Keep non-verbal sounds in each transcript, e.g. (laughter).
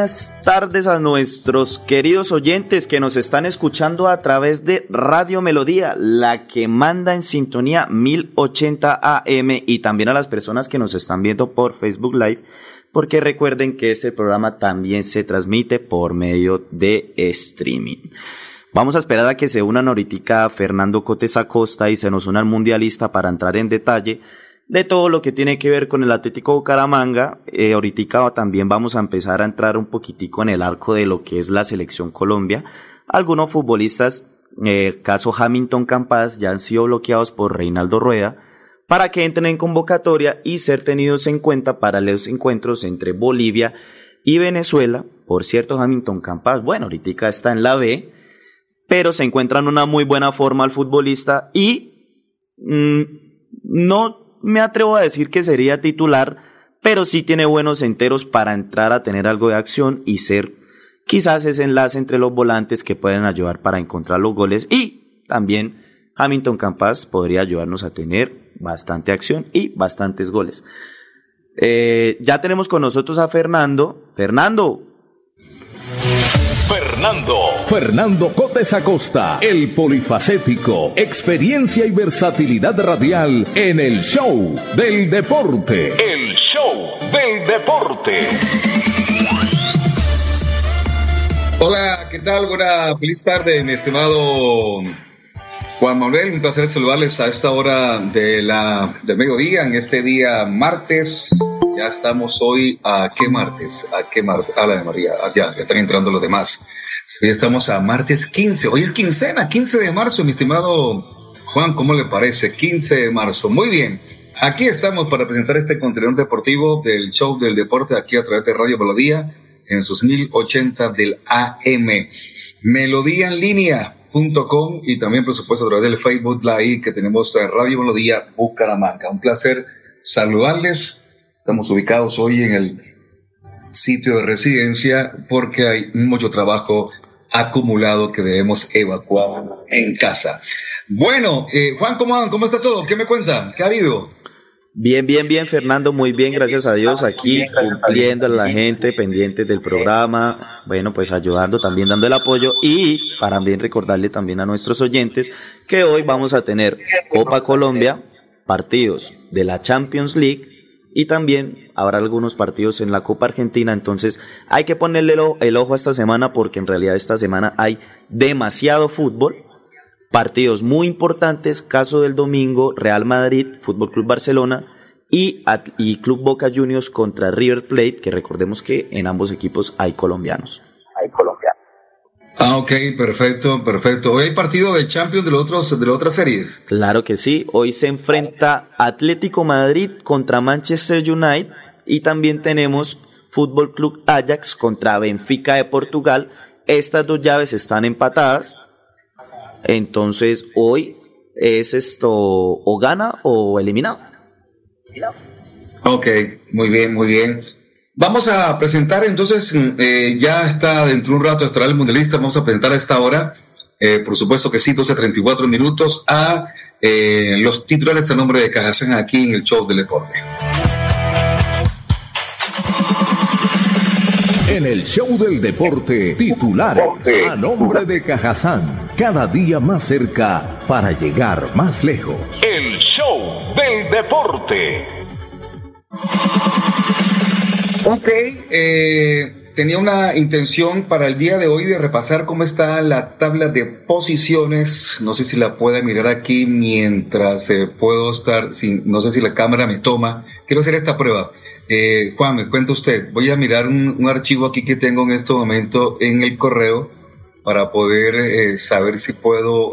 Buenas tardes a nuestros queridos oyentes que nos están escuchando a través de Radio Melodía, la que manda en sintonía 1080 AM y también a las personas que nos están viendo por Facebook Live, porque recuerden que este programa también se transmite por medio de streaming. Vamos a esperar a que se unan ahorita Fernando Cotes Acosta y se nos una el mundialista para entrar en detalle de todo lo que tiene que ver con el Atlético Bucaramanga. Eh, ahorita también vamos a empezar a entrar un poquitico en el arco de lo que es la selección Colombia. Algunos futbolistas, eh, caso Hamilton Campas, ya han sido bloqueados por Reinaldo Rueda para que entren en convocatoria y ser tenidos en cuenta para los encuentros entre Bolivia y Venezuela. Por cierto, Hamilton Campas, bueno, ahorita está en la B, pero se encuentra en una muy buena forma el futbolista y mm, no me atrevo a decir que sería titular, pero sí tiene buenos enteros para entrar a tener algo de acción y ser quizás ese enlace entre los volantes que pueden ayudar para encontrar los goles y también Hamilton Campas podría ayudarnos a tener bastante acción y bastantes goles. Eh, ya tenemos con nosotros a Fernando. Fernando, Fernando. Fernando Cotes Acosta, el polifacético, experiencia y versatilidad radial en el show del deporte. El show del deporte. Hola, ¿qué tal? Buena feliz tarde, mi estimado Juan Manuel. Un placer saludarles a esta hora de la, del mediodía, en este día martes ya estamos hoy a qué martes, a qué martes, a la de María, ya, ya están entrando los demás. Estamos a martes 15, hoy es quincena, 15 de marzo, mi estimado Juan, ¿cómo le parece? 15 de marzo, muy bien. Aquí estamos para presentar este contenido deportivo del show del deporte aquí a través de Radio Melodía en sus 1080 del AM. Melodía en línea.com y también, por supuesto, a través del Facebook Live que tenemos Radio Melodía Bucaramanga. Un placer saludarles Estamos ubicados hoy en el sitio de residencia porque hay mucho trabajo acumulado que debemos evacuar en casa. Bueno, eh, Juan, ¿cómo, ¿cómo está todo? ¿Qué me cuenta? ¿Qué ha habido? Bien, bien, bien, Fernando, muy bien, gracias a Dios, aquí cumpliendo a la gente pendiente del programa, bueno, pues ayudando, también dando el apoyo y para también recordarle también a nuestros oyentes que hoy vamos a tener Copa Colombia, partidos de la Champions League y también habrá algunos partidos en la Copa Argentina, entonces hay que ponerle el ojo a esta semana porque en realidad esta semana hay demasiado fútbol, partidos muy importantes, caso del domingo, Real Madrid, Fútbol Club Barcelona y, y Club Boca Juniors contra River Plate, que recordemos que en ambos equipos hay colombianos. Hay colombianos. Ah, ok, perfecto, perfecto. Hoy hay partido de Champions de, los otros, de las otras series. Claro que sí. Hoy se enfrenta Atlético Madrid contra Manchester United y también tenemos Fútbol Club Ajax contra Benfica de Portugal. Estas dos llaves están empatadas. Entonces hoy es esto o gana o eliminado. Ok, muy bien, muy bien. Vamos a presentar entonces, eh, ya está dentro de un rato estará el mundialista, vamos a presentar a esta hora, eh, por supuesto que sí, 12.34 minutos, a eh, los titulares a nombre de Cajazán aquí en el show del deporte. En el show del deporte, titulares a nombre de Cajazán, cada día más cerca para llegar más lejos. El show del deporte. Ok, eh, tenía una intención para el día de hoy de repasar cómo está la tabla de posiciones. No sé si la pueda mirar aquí mientras eh, puedo estar, sin, no sé si la cámara me toma. Quiero hacer esta prueba. Eh, Juan, me cuenta usted. Voy a mirar un, archivo aquí que tengo en este momento en el correo para poder saber si puedo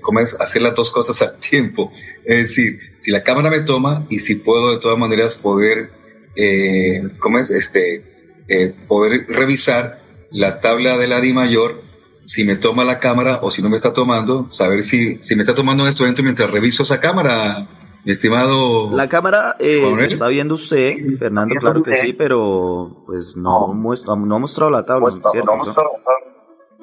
¿cómo es? hacer las dos cosas al (laughs) tiempo. Es decir, si la cámara me toma y si puedo de todas maneras poder eh, ¿cómo es? Este, eh, poder revisar la tabla de la Di mayor, si me toma la cámara o si no me está tomando, saber si, si me está tomando en este momento mientras reviso esa cámara, mi estimado. La cámara eh, se está viendo usted, Fernando, claro que sí, pero pues no, muestra, no ha mostrado la tabla,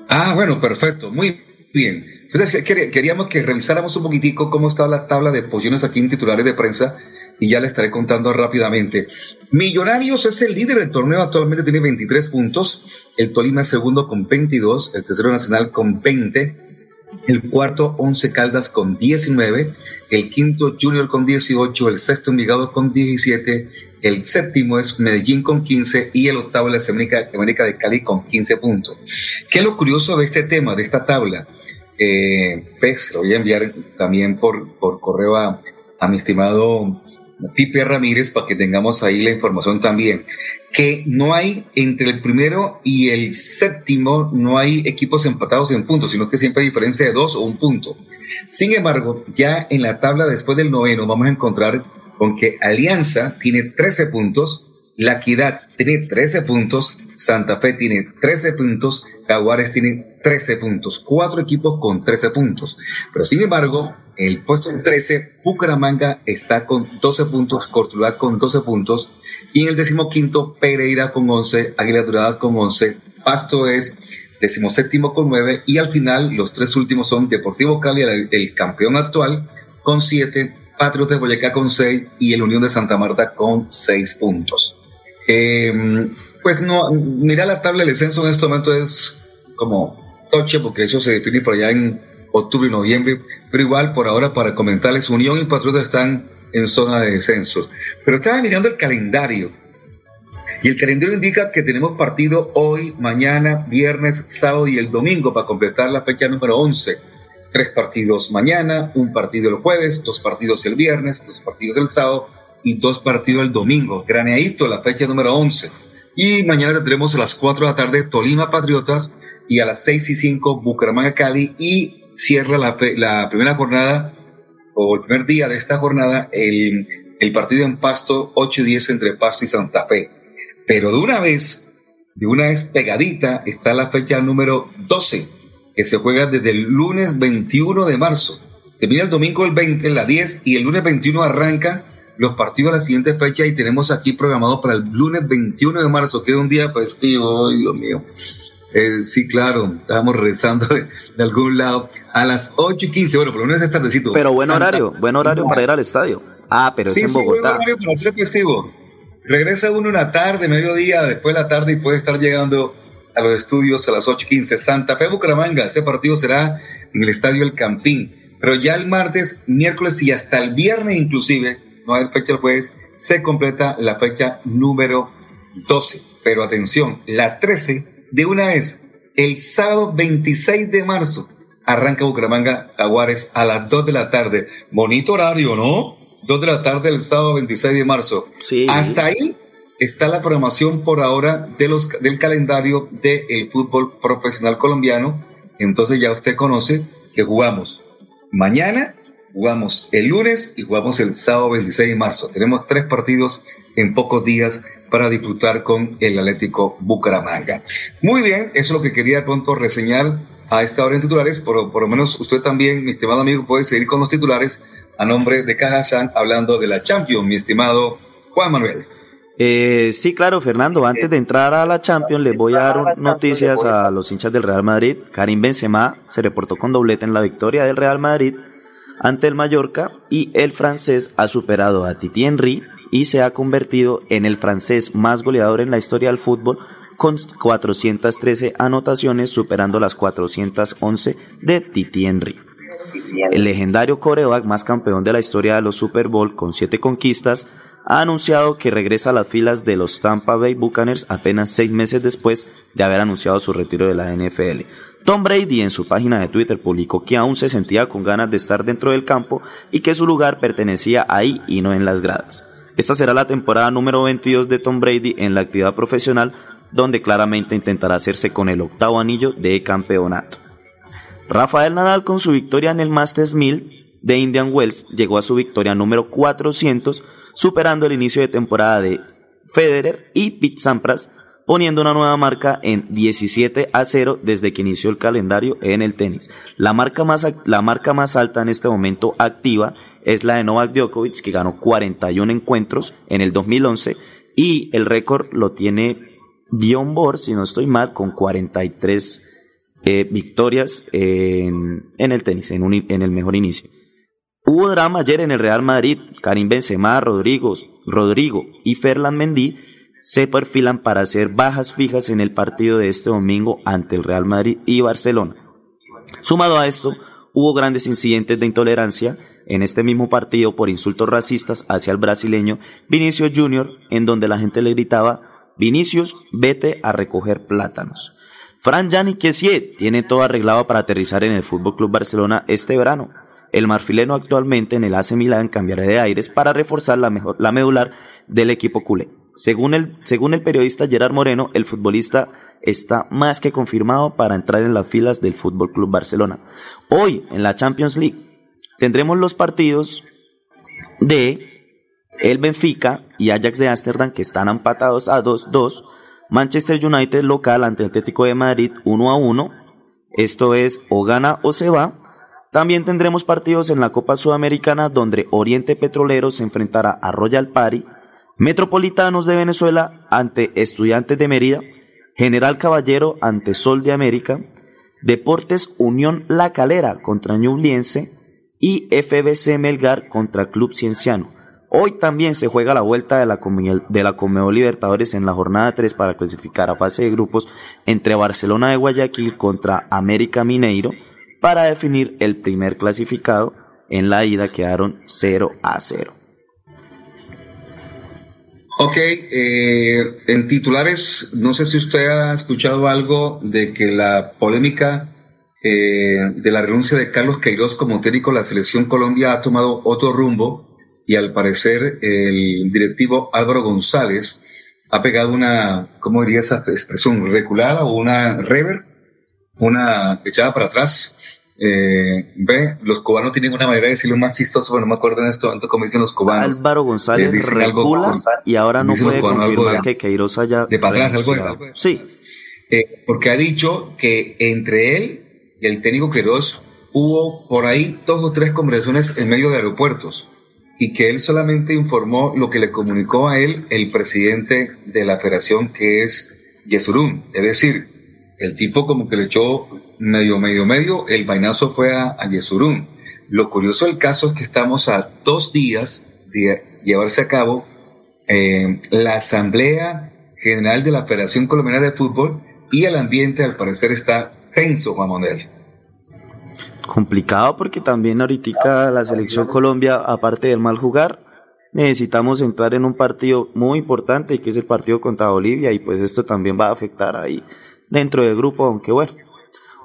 Ah, bueno, perfecto, muy bien. Entonces queríamos que revisáramos un poquitico cómo está la tabla de posiciones aquí en titulares de prensa y ya le estaré contando rápidamente. Millonarios es el líder del torneo, actualmente tiene 23 puntos, el Tolima es segundo con 22, el tercero nacional con 20, el cuarto 11 Caldas con 19, el quinto Junior con 18, el sexto Envigado con 17, el séptimo es Medellín con 15 y el octavo es América, América de Cali con 15 puntos. ¿Qué es lo curioso de este tema, de esta tabla? Eh, pues lo voy a enviar también por, por correo a, a mi estimado Pipe Ramírez para que tengamos ahí la información también. Que no hay entre el primero y el séptimo, no hay equipos empatados en puntos, sino que siempre hay diferencia de dos o un punto. Sin embargo, ya en la tabla después del noveno vamos a encontrar con que Alianza tiene 13 puntos, La Equidad tiene 13 puntos, Santa Fe tiene 13 puntos, Jaguares tiene 13 puntos, cuatro equipos con 13 puntos. Pero sin embargo, el puesto 13, Bucaramanga está con 12 puntos, Cortuluá con 12 puntos, y en el decimoquinto, Pereira con 11, Águilas Doradas con 11, Pasto es decimoséptimo con 9, y al final los tres últimos son Deportivo Cali, el, campeón actual, con 7, Patriotas de Boyacá con 6 y el Unión de Santa Marta con 6 puntos. Eh, pues no, mira la tabla del descenso en este momento es como toche, porque eso se define por allá en octubre y noviembre, pero igual por ahora para comentarles, Unión y Patriotas están en zona de descensos. Pero estaba mirando el calendario y el calendario indica que tenemos partido hoy, mañana, viernes, sábado y el domingo para completar la fecha número 11. Tres partidos mañana, un partido el jueves, dos partidos el viernes, dos partidos el sábado y dos partidos el domingo. Graneadito la fecha número 11. Y mañana tendremos a las 4 de la tarde Tolima Patriotas y a las 6 y 5 Bucaramanga Cali y cierra la, la primera jornada o el primer día de esta jornada el, el partido en Pasto 8 y 10 entre Pasto y Santa Fe. Pero de una vez, de una vez pegadita está la fecha número 12 que se juega desde el lunes 21 de marzo. Termina el domingo el 20, la 10 y el lunes 21 arranca los partidos a la siguiente fecha y tenemos aquí programado para el lunes 21 de marzo, que es un día festivo, ay Dios mío. Eh, sí, claro, estamos regresando de, algún lado a las 8 y 15, bueno, por lo menos es tardecito. Pero buen horario, buen horario para ir al estadio. Ah, pero es en Bogotá. Buen horario para hacer festivo. Regresa uno una tarde, mediodía, después de la tarde y puede estar llegando a los estudios a las 8 y 15. Santa Fe Bucaramanga, ese partido será en el estadio El Campín. Pero ya el martes, miércoles y hasta el viernes inclusive no hay fecha el jueves, se completa la fecha número 12. Pero atención, la 13 de una vez, el sábado 26 de marzo, arranca Bucaramanga Aguares a las 2 de la tarde. Bonito horario, ¿no? 2 de la tarde el sábado 26 de marzo. Sí. Hasta ahí está la programación por ahora de los, del calendario del fútbol profesional colombiano. Entonces ya usted conoce que jugamos mañana jugamos el lunes y jugamos el sábado 26 de marzo. Tenemos tres partidos en pocos días para disfrutar con el Atlético Bucaramanga. Muy bien, eso es lo que quería pronto reseñar a esta hora en titulares. Por, por lo menos usted también, mi estimado amigo, puede seguir con los titulares a nombre de Caja San hablando de la Champions, mi estimado Juan Manuel. Eh, sí, claro, Fernando. Antes de entrar a la Champions, les voy a dar noticias a los hinchas del Real Madrid. Karim Benzema se reportó con doblete en la victoria del Real Madrid ante el Mallorca y el francés ha superado a Titi Henry y se ha convertido en el francés más goleador en la historia del fútbol con 413 anotaciones, superando las 411 de Titi Henry. El legendario coreback más campeón de la historia de los Super Bowl con 7 conquistas ha anunciado que regresa a las filas de los Tampa Bay Buccaneers apenas seis meses después de haber anunciado su retiro de la NFL. Tom Brady en su página de Twitter publicó que aún se sentía con ganas de estar dentro del campo y que su lugar pertenecía ahí y no en las gradas. Esta será la temporada número 22 de Tom Brady en la actividad profesional, donde claramente intentará hacerse con el octavo anillo de campeonato. Rafael Nadal con su victoria en el Masters 1000 de Indian Wells llegó a su victoria número 400 superando el inicio de temporada de Federer y Pete Sampras, poniendo una nueva marca en 17 a 0 desde que inició el calendario en el tenis. La marca más, la marca más alta en este momento activa es la de Novak Djokovic, que ganó 41 encuentros en el 2011, y el récord lo tiene Bjorn Borg, si no estoy mal, con 43 eh, victorias en, el tenis, en, en el mejor inicio. Hubo drama ayer en el Real Madrid. Karim Benzema, Rodrigo, Rodrigo y Ferland Mendy se perfilan para hacer bajas fijas en el partido de este domingo ante el Real Madrid y Barcelona. Sumado a esto, hubo grandes incidentes de intolerancia en este mismo partido por insultos racistas hacia el brasileño Vinicius Junior, en donde la gente le gritaba, Vinicius, vete a recoger plátanos. Fran Gianni Kessier tiene todo arreglado para aterrizar en el Fútbol Club Barcelona este verano. El marfileno actualmente en el AC Milan cambiará de aires para reforzar la, mejor, la medular del equipo culé. Según el, según el periodista Gerard Moreno, el futbolista está más que confirmado para entrar en las filas del Fútbol Club Barcelona. Hoy, en la Champions League, tendremos los partidos de el Benfica y Ajax de Ámsterdam que están empatados a 2-2. Manchester United local ante el Atlético de Madrid 1 1. Esto es o gana o se va. También tendremos partidos en la Copa Sudamericana donde Oriente Petrolero se enfrentará a Royal Party, Metropolitanos de Venezuela ante Estudiantes de Mérida, General Caballero ante Sol de América, Deportes Unión La Calera contra Ñublense y FBC Melgar contra Club Cienciano. Hoy también se juega la vuelta de la, de la Comedor Libertadores en la jornada 3 para clasificar a fase de grupos entre Barcelona de Guayaquil contra América Mineiro para definir el primer clasificado. En la ida quedaron 0 a 0. Ok, eh, en titulares, no sé si usted ha escuchado algo de que la polémica eh, de la renuncia de Carlos Queiroz como técnico de la selección Colombia ha tomado otro rumbo y al parecer el directivo Álvaro González ha pegado una, ¿cómo diría esa expresión? Reculada o una rever una echada para atrás. Eh, ve, los cubanos tienen una manera de decirlo más chistoso, pero no me acuerdo en esto tanto como dicen los cubanos. Álvaro González eh, recula y ahora no puede confirmar que Queiroz haya de para atrás, algo, Sí. Eh, porque ha dicho que entre él y el técnico Queiroz hubo por ahí dos o tres conversaciones en medio de aeropuertos y que él solamente informó lo que le comunicó a él el presidente de la federación que es Yesurún, es decir, el tipo como que le echó medio, medio, medio, el vainazo fue a, a Yesurún. Lo curioso del caso es que estamos a dos días de llevarse a cabo eh, la Asamblea General de la Federación Colombiana de Fútbol y el ambiente al parecer está tenso, Juan Manuel. Complicado porque también ahorita la selección Colombia, aparte del mal jugar, necesitamos entrar en un partido muy importante que es el partido contra Bolivia y pues esto también va a afectar ahí dentro del grupo, aunque bueno,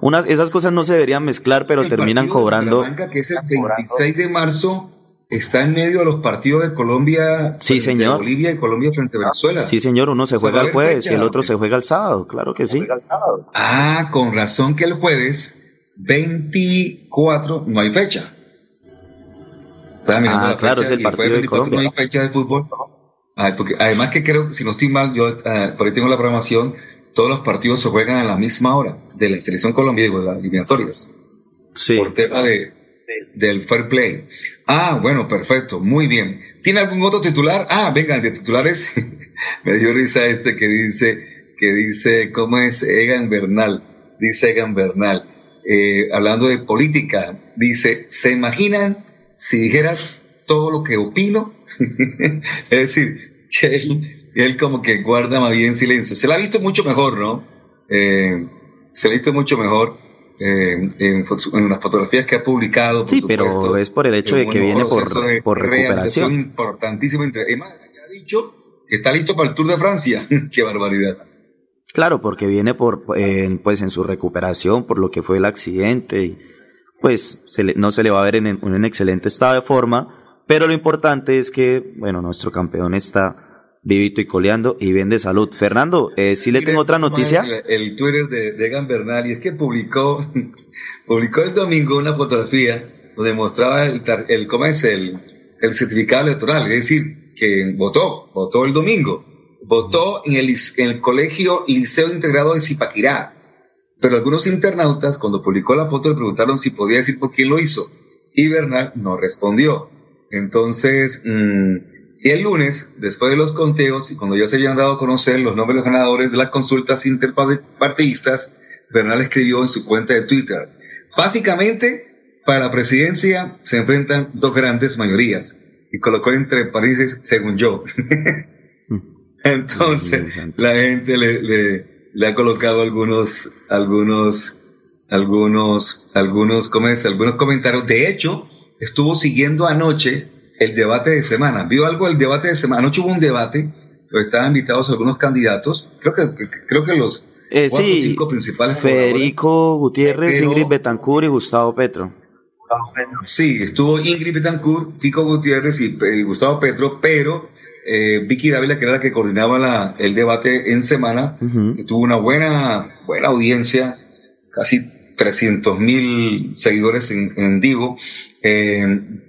unas, esas cosas no se deberían mezclar, pero terminan cobrando. que es el 26 de marzo, está en medio de los partidos de Colombia, sí, señor. Bolivia y Colombia frente a Venezuela. Sí, señor, uno se juega el jueves y el otro se juega el sábado, claro que sí. Ah, con razón que el jueves 24 no hay fecha. Ah, claro, es el partido de Colombia. No hay fecha de fútbol. Ah, porque además que creo, si no estoy mal, yo ah, por ahí tengo la programación, todos los partidos se juegan a la misma hora de la selección Colombia y de las eliminatorias. Sí. Por tema de, del fair play. Ah, bueno, perfecto, muy bien. ¿Tiene algún otro titular? Ah, venga, de titulares. (laughs) Me dio risa este que dice, que dice, ¿cómo es? Egan Bernal. Dice Egan Bernal. Eh, hablando de política, dice, ¿se imaginan si dijeras todo lo que opino? (laughs) es decir, que él, como que guarda más bien silencio. Se la ha visto mucho mejor, ¿no? Eh, se la ha visto mucho mejor en, en, las fotografías que ha publicado. sí, pero es por el hecho de que viene por, por recuperación. Importantísimo. Además, ha dicho que está listo para el Tour de Francia. (laughs) ¡Qué barbaridad! Claro, porque viene por, pues en su recuperación por lo que fue el accidente y pues no se le va a ver en, en un excelente estado de forma, pero lo importante es que, bueno, nuestro campeón está vivito y coleando y bien de salud. Fernando, eh, sí le tengo otra noticia. El, Twitter de, de Egan Bernal y es que publicó, (laughs) publicó el domingo una fotografía donde mostraba el, el ¿cómo es? El, el certificado electoral, es decir, que votó, votó el domingo, votó en el, en el colegio Liceo Integrado de Zipaquirá. Pero algunos internautas, cuando publicó la foto, le preguntaron si podía decir por quién lo hizo. Y Bernal no respondió. Entonces, mmm, y el lunes, después de los conteos y cuando ya se habían dado a conocer los nombres de los ganadores de las consultas interpartidistas, Bernal escribió en su cuenta de Twitter, básicamente, para la presidencia se enfrentan dos grandes mayorías y colocó entre países según yo. (laughs) Entonces, la gente le, le, le, ha colocado algunos, algunos, algunos, algunos, algunos comentarios. De hecho, estuvo siguiendo anoche el debate de semana. ¿Vio algo del debate de semana? Anoche hubo un debate, pero estaban invitados algunos candidatos. Creo que, creo que los eh, cinco principales. Federico Gutiérrez, Ingrid Betancourt y Gustavo Petro. Sí, estuvo Ingrid Betancourt, Fico Gutiérrez y, Gustavo Petro, pero eh, Vicky Dávila, que era la que coordinaba la, el debate en semana, que tuvo una buena, buena audiencia, casi 300 mil seguidores en, en Divo, eh,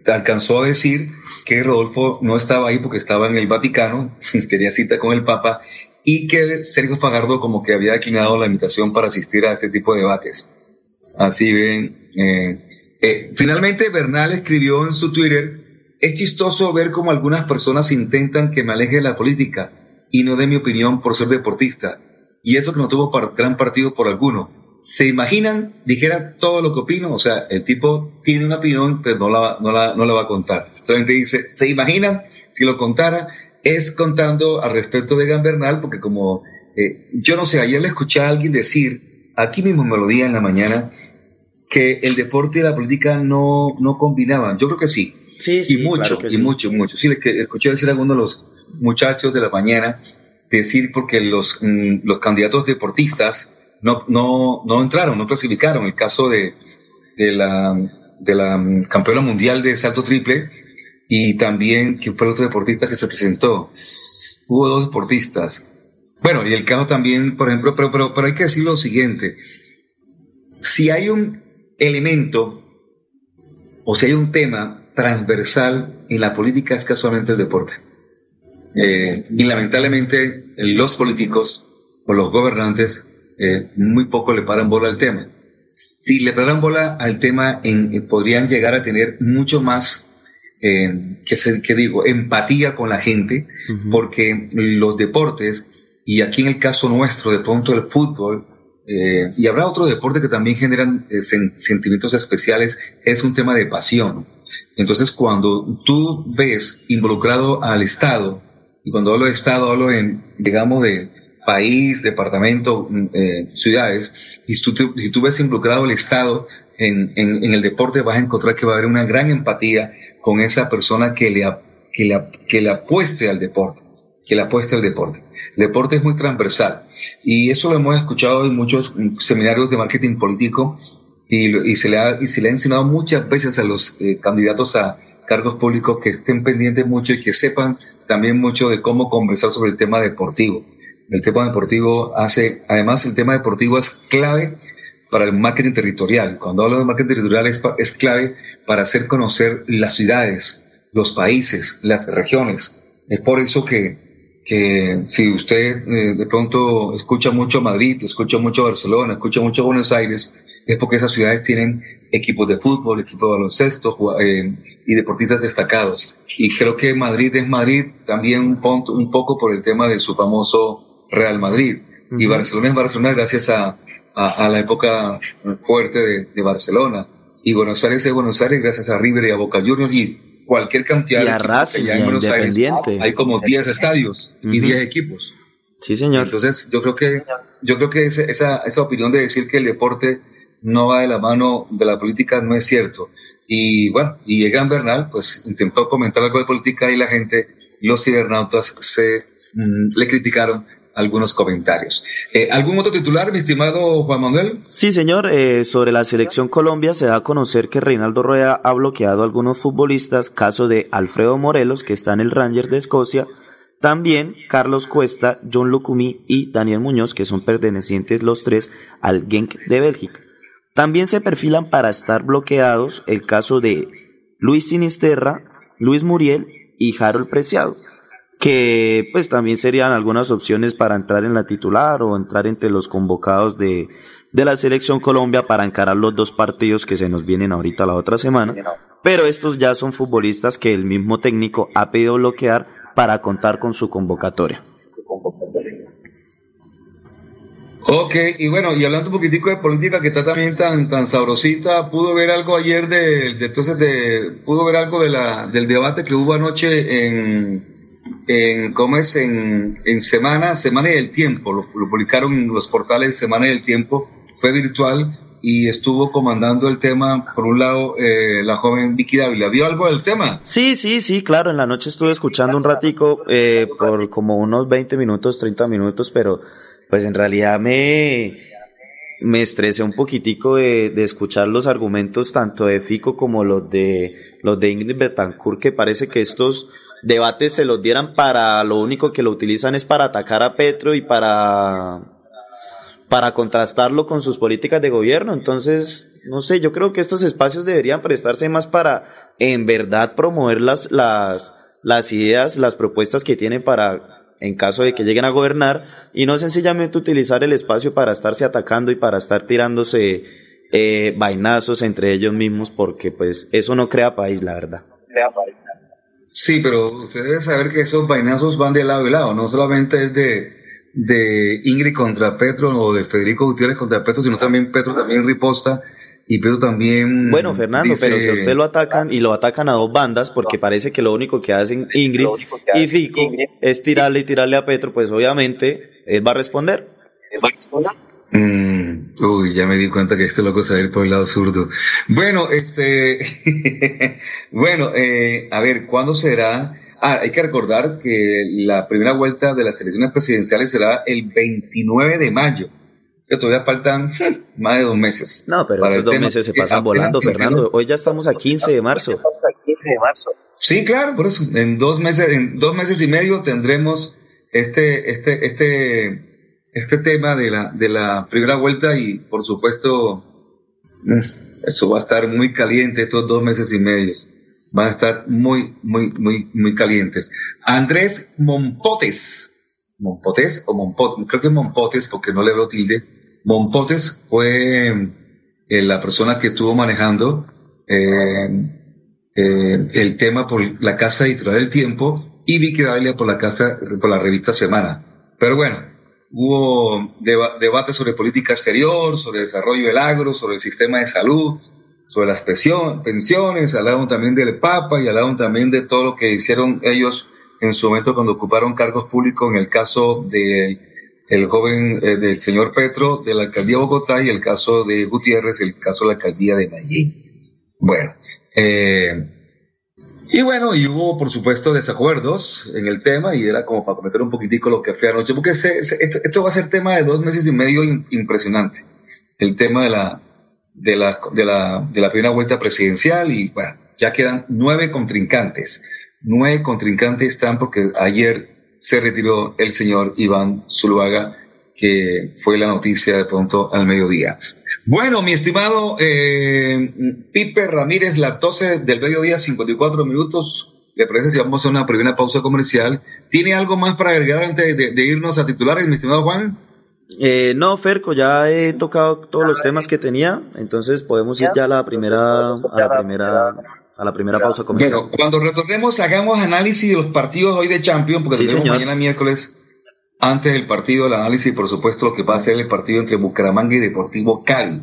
alcanzó a decir que Rodolfo no estaba ahí porque estaba en el Vaticano, (laughs) tenía cita con el Papa, y que Sergio Fajardo como que había declinado la invitación para asistir a este tipo de debates. Así ven. Eh, eh, finalmente, Bernal escribió en su Twitter, es chistoso ver cómo algunas personas intentan que me aleje de la política y no de mi opinión por ser deportista. Y eso que no tuvo gran partido por alguno se imaginan, dijera todo lo que opino, o sea, el tipo tiene una opinión, pero no la, no la, no la va a contar. Solamente dice, se imaginan, si lo contara, es contando al respecto de Gambernal, porque como, eh, yo no sé, ayer le escuché a alguien decir, aquí mismo me lo día en la mañana, que el deporte y la política no, no combinaban. Yo creo que sí. Sí, sí. Y mucho, y mucho, mucho. Sí, le escuché decir a algunos de los muchachos de la mañana, decir porque los, mm, los candidatos deportistas, no, no, no entraron, no clasificaron. El caso de, de, la, de la campeona mundial de salto triple y también que fue el otro deportista que se presentó. Hubo dos deportistas. Bueno, y el caso también, por ejemplo, pero, pero, pero hay que decir lo siguiente. Si hay un elemento o si hay un tema transversal en la política es casualmente el deporte. Eh, y lamentablemente los políticos o los gobernantes eh, muy poco le paran bola al tema. Si le paran bola al tema, en, eh, podrían llegar a tener mucho más, eh, que, se, que digo, empatía con la gente, porque los deportes, y aquí en el caso nuestro, de pronto el fútbol, y habrá otros deportes que también generan sentimientos especiales, es un tema de pasión. Entonces, cuando tú ves involucrado al Estado, y cuando hablo de Estado, hablo en, digamos, de, país, departamento, mm, eh, ciudades, y tú, si tú, ves involucrado el Estado en, en, el deporte, vas a encontrar que va a haber una gran empatía con esa persona que le, que le, que le apueste al deporte, que le apueste al deporte. Deporte es muy transversal y eso lo hemos escuchado en muchos seminarios de marketing político y, y se, le ha, y se le ha enseñado muchas veces a los eh, candidatos a cargos públicos que estén pendientes mucho y que sepan también mucho de cómo conversar sobre el tema deportivo el tema deportivo hace, además el tema deportivo es clave para el marketing territorial. Cuando hablo de marketing territorial es, es clave para hacer conocer las ciudades, los países, las regiones. Es por eso que que si usted eh, de pronto escucha mucho Madrid, escucha mucho Barcelona, escucha mucho Buenos Aires, es porque esas ciudades tienen equipos de fútbol, equipos de baloncesto eh, y deportistas destacados. Y creo que Madrid es Madrid también un, un poco por el tema de su famoso Real Madrid. Y Barcelona es Barcelona gracias a, a, la época fuerte de, de, Barcelona. Y Buenos Aires es Buenos Aires gracias a River y a Boca Juniors y cualquier cantidad de que en Buenos Aires hay como 10 estadios y 10 equipos. Sí, señor. Entonces, yo creo que, yo creo que esa, esa opinión de decir que el deporte no va de la mano de la política no es cierto. Y bueno, y Egan Bernal, pues intentó comentar algo de política y la gente, los cibernautas, se mm, le criticaron algunos comentarios. Eh, ¿Algún otro titular, mi estimado Juan Manuel? Sí, señor. Eh, sobre la selección Colombia se da a conocer que Reinaldo Rueda ha bloqueado a algunos futbolistas, caso de Alfredo Morelos, que está en el Rangers de Escocia, también Carlos Cuesta, John Lucumí y Daniel Muñoz, que son pertenecientes los tres al Genk de Bélgica. También se perfilan para estar bloqueados el caso de Luis Sinisterra, Luis Muriel y Harold Preciado que pues también serían algunas opciones para entrar en la titular o entrar entre los convocados de, de la selección Colombia para encarar los dos partidos que se nos vienen ahorita la otra semana. Pero estos ya son futbolistas que el mismo técnico ha pedido bloquear para contar con su convocatoria. Ok, y bueno, y hablando un poquitico de política que está también tan, tan sabrosita, ¿pudo ver algo ayer de, entonces de, pudo ver algo de la, del debate que hubo anoche en, en, ¿cómo es? En, en Semana, Semana y el Tiempo, lo, publicaron en los portales Semana y el Tiempo, fue virtual y estuvo comandando el tema, por un lado, eh, la joven Vicky Dávila. ¿Vio algo del tema? Sí, sí, sí, claro, en la noche estuve escuchando un ratico, eh, por como unos 20 minutos, 30 minutos, pero pues en realidad me, me estresé un poquitico de, de, escuchar los argumentos tanto de Fico como los de los de Ingrid Betancourt, que parece que estos debates se los dieran para lo único que lo utilizan es para atacar a Petro y para para contrastarlo con sus políticas de gobierno. Entonces, no sé, yo creo que estos espacios deberían prestarse más para en verdad promover las, las, las ideas, las propuestas que tienen para en caso de que lleguen a gobernar y no sencillamente utilizar el espacio para estarse atacando y para estar tirándose eh, vainazos entre ellos mismos porque pues eso no crea país, la verdad. Crea país. Sí, pero usted debe saber que esos vainazos van de lado y lado, no solamente es de, de Ingrid contra Petro o de Federico Gutiérrez contra Petro, sino también Petro también riposta y Petro también... Bueno, Fernando, pero si a usted lo atacan y lo atacan a dos bandas, porque parece que lo único que hacen Ingrid y Fico es tirarle y tirarle a Petro, pues obviamente él va a responder. ¿Él va a responder? Mm, uy, ya me di cuenta que este loco se va a ir por el lado zurdo. Bueno, este, (laughs) bueno, eh, a ver, ¿cuándo será? Ah, hay que recordar que la primera vuelta de las elecciones presidenciales será el 29 de mayo. Que todavía faltan (laughs) más de dos meses. No, pero esos dos meses se pasan volando, Fernando. Hoy ya estamos a 15 de marzo. 15 de marzo. Sí, claro, por eso. En dos meses, en dos meses y medio tendremos este, este, este este tema de la, de la primera vuelta y por supuesto eso va a estar muy caliente estos dos meses y medios. Van a estar muy, muy, muy, muy calientes. Andrés Mompotes. Mompotes o Mompotes, creo que es Mompotes porque no le veo tilde. Mompotes fue eh, la persona que estuvo manejando eh, eh, el tema por la Casa Editorial del Tiempo y Vicky Dalia por la casa, por la revista Semana. Pero bueno, Hubo debates sobre política exterior, sobre desarrollo del agro, sobre el sistema de salud, sobre las pensiones, hablaron también del Papa y hablaron también de todo lo que hicieron ellos en su momento cuando ocuparon cargos públicos en el caso de el joven eh, del señor Petro de la alcaldía de Bogotá y el caso de Gutiérrez, el caso de la alcaldía de Medellín. Bueno, eh, y bueno, y hubo por supuesto desacuerdos en el tema y era como para comentar un poquitico lo que fue anoche, porque esto, va a ser tema de dos meses y medio impresionante. El tema de la, de la, de la, de la primera vuelta presidencial y bueno, ya quedan nueve contrincantes. Nueve contrincantes están porque ayer se retiró el señor Iván Zuluaga, que fue la noticia de pronto al mediodía. Bueno, mi estimado eh, Pipe Ramírez, la 12 del mediodía, 54 minutos. ¿Le parece si vamos a una primera pausa comercial ¿Tiene algo más para agregar antes de, irnos a titulares, mi estimado Juan? Eh, no, Ferco, ya he tocado todos los temas que tenía, entonces podemos ir ya a la primera, a la primera, a la primera pausa comercial. Bueno, cuando retornemos hagamos análisis de los partidos hoy de Champions, porque tenemos mañana miércoles, antes del partido, el análisis, por supuesto, lo que va a ser el partido entre Bucaramanga y Deportivo Cali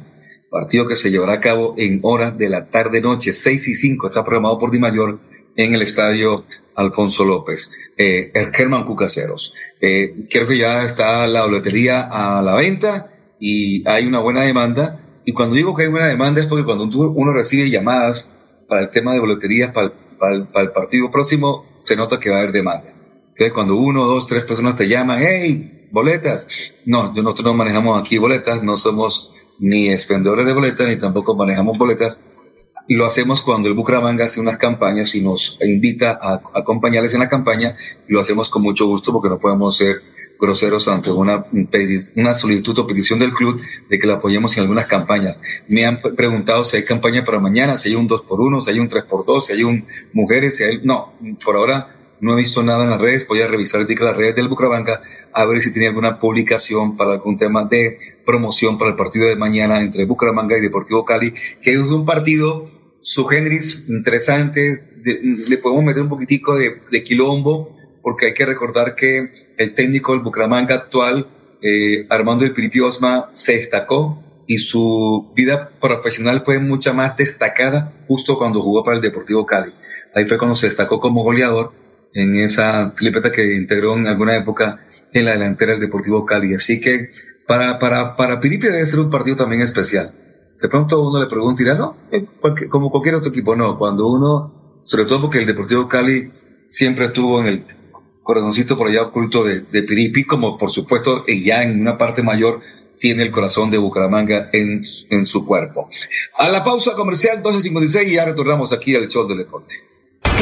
partido que se llevará a cabo en horas de la tarde-noche, 6 y 5, está programado por Di Mayor en el estadio Alfonso López, eh, Germán Cucaseros. Eh, creo que ya está la boletería a la venta y hay una buena demanda. Y cuando digo que hay buena demanda es porque cuando uno recibe llamadas para el tema de boleterías para el, partido próximo, se nota que va a haber demanda. Entonces, cuando uno, dos, tres personas te llaman, hey, boletas. No, nosotros no manejamos aquí boletas, no somos ni expendedores de boletas, ni tampoco manejamos boletas. Lo hacemos cuando el Bucaramanga hace unas campañas y nos invita a acompañarles en la campaña, lo hacemos con mucho gusto porque no podemos ser groseros ante una, una solicitud o petición del club de que la apoyemos en algunas campañas. Me han preguntado si hay campaña para mañana, si hay un 2 por 1 si hay un 3 por 2 si hay un mujeres, si hay... No, por ahora no he visto nada en las redes, voy a revisar las redes del Bucaramanga a ver si tiene alguna publicación para algún tema de promoción para el partido de mañana entre Bucaramanga y Deportivo Cali, que es un partido su interesante, le podemos meter un poquitico de, quilombo, porque hay que recordar que el técnico del Bucaramanga actual, eh, Armando El Piripi Osma, se destacó y su vida profesional fue mucha más destacada justo cuando jugó para el Deportivo Cali. Ahí fue cuando se destacó como goleador en esa tripeta que integró en alguna época en la delantera del Deportivo Cali. Así que para, para, para Piripi debe ser un partido también especial. De pronto uno le pregunta dirá, no, eh, como cualquier otro equipo, no. Cuando uno, sobre todo porque el Deportivo Cali siempre estuvo en el corazoncito por allá oculto de, Piripi, como por supuesto ya en una parte mayor tiene el corazón de Bucaramanga en, en su cuerpo. A la pausa comercial 12.56 y ya retornamos aquí al show del deporte.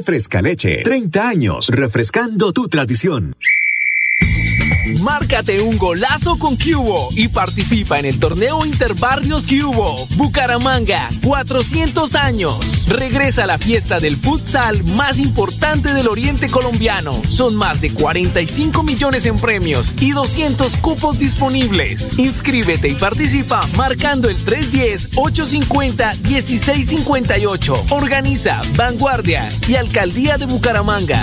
Fresca leche, 30 años, refrescando tu tradición. Márcate un golazo con Cubo y participa en el torneo Interbarrios Cubo. Bucaramanga, 400 años. Regresa a la fiesta del futsal más importante del oriente colombiano. Son más de 45 millones en premios y 200 cupos disponibles. Inscríbete y participa marcando el 310-850-1658. Organiza Vanguardia y Alcaldía de Bucaramanga.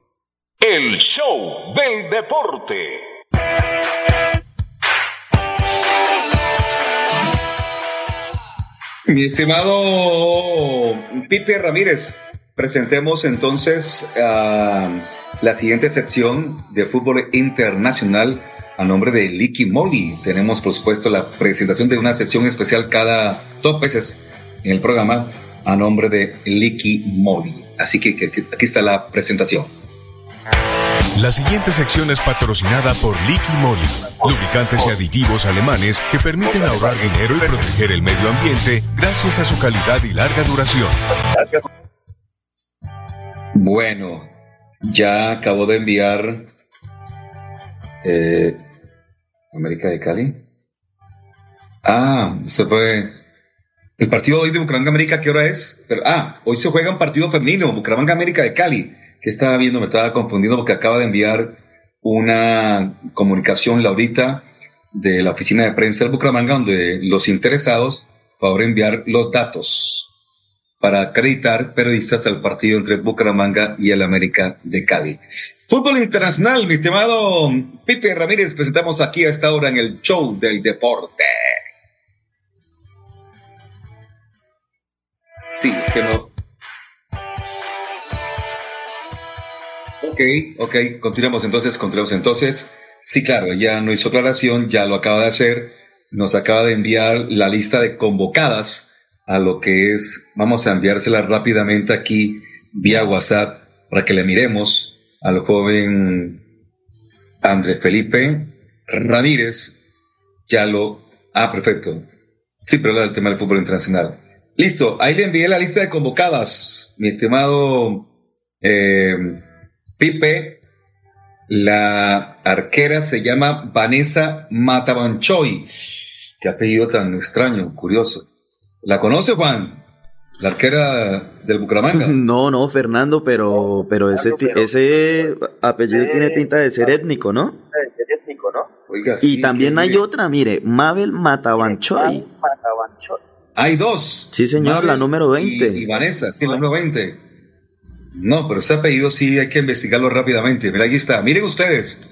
El show del deporte. Mi estimado Pipe Ramírez, presentemos entonces ah, la siguiente sección de fútbol internacional a nombre de Licky Molly. Tenemos, por supuesto, la presentación de una sección especial cada dos veces en el programa a nombre de Licky Molly. Así que, aquí está la presentación. La siguiente sección es patrocinada por Liqui Moly, lubricantes y aditivos alemanes que permiten ahorrar dinero y proteger el medio ambiente gracias a su calidad y larga duración. Bueno, ya acabo de enviar eh, América de Cali. Ah, se fue. El partido hoy de Bucaramanga América, ¿qué hora es? Ah, hoy se juega un partido femenino, Bucaramanga América de Cali. Que estaba viendo, me estaba confundiendo porque acaba de enviar una comunicación, Laurita, de la oficina de prensa del Bucaramanga, donde los interesados, favor enviar los datos para acreditar periodistas al partido entre Bucaramanga y el América de Cali. Fútbol internacional, mi estimado Pipe Ramírez, presentamos aquí a esta hora en el show del deporte. Sí, que no. Ok, ok, continuamos entonces, continuamos entonces. Sí, claro, ya no hizo aclaración, ya lo acaba de hacer. Nos acaba de enviar la lista de convocadas a lo que es, vamos a enviársela rápidamente aquí vía WhatsApp para que le miremos al joven Andrés Felipe Ramírez. Ya lo, ah, perfecto. Sí, pero era el tema del fútbol internacional. Listo, ahí le envié la lista de convocadas, mi estimado eh, Pipe. La arquera se llama Vanessa Matabanchoy. Qué apellido tan extraño, curioso. ¿La conoce, Juan? La arquera del Bucaramanga. (laughs) No, no, Fernando, pero, pero ese, apellido tiene pinta de ser étnico, ¿no? Oiga, Y sí, también hay otra, mire, Mabel Matabanchoy. Hay dos. Sí, señor, Mabel la número y- 20. Y, Vanessa, sí, la número 20. No, pero ese apellido sí hay que investigarlo rápidamente. Mira, aquí está. Miren ustedes.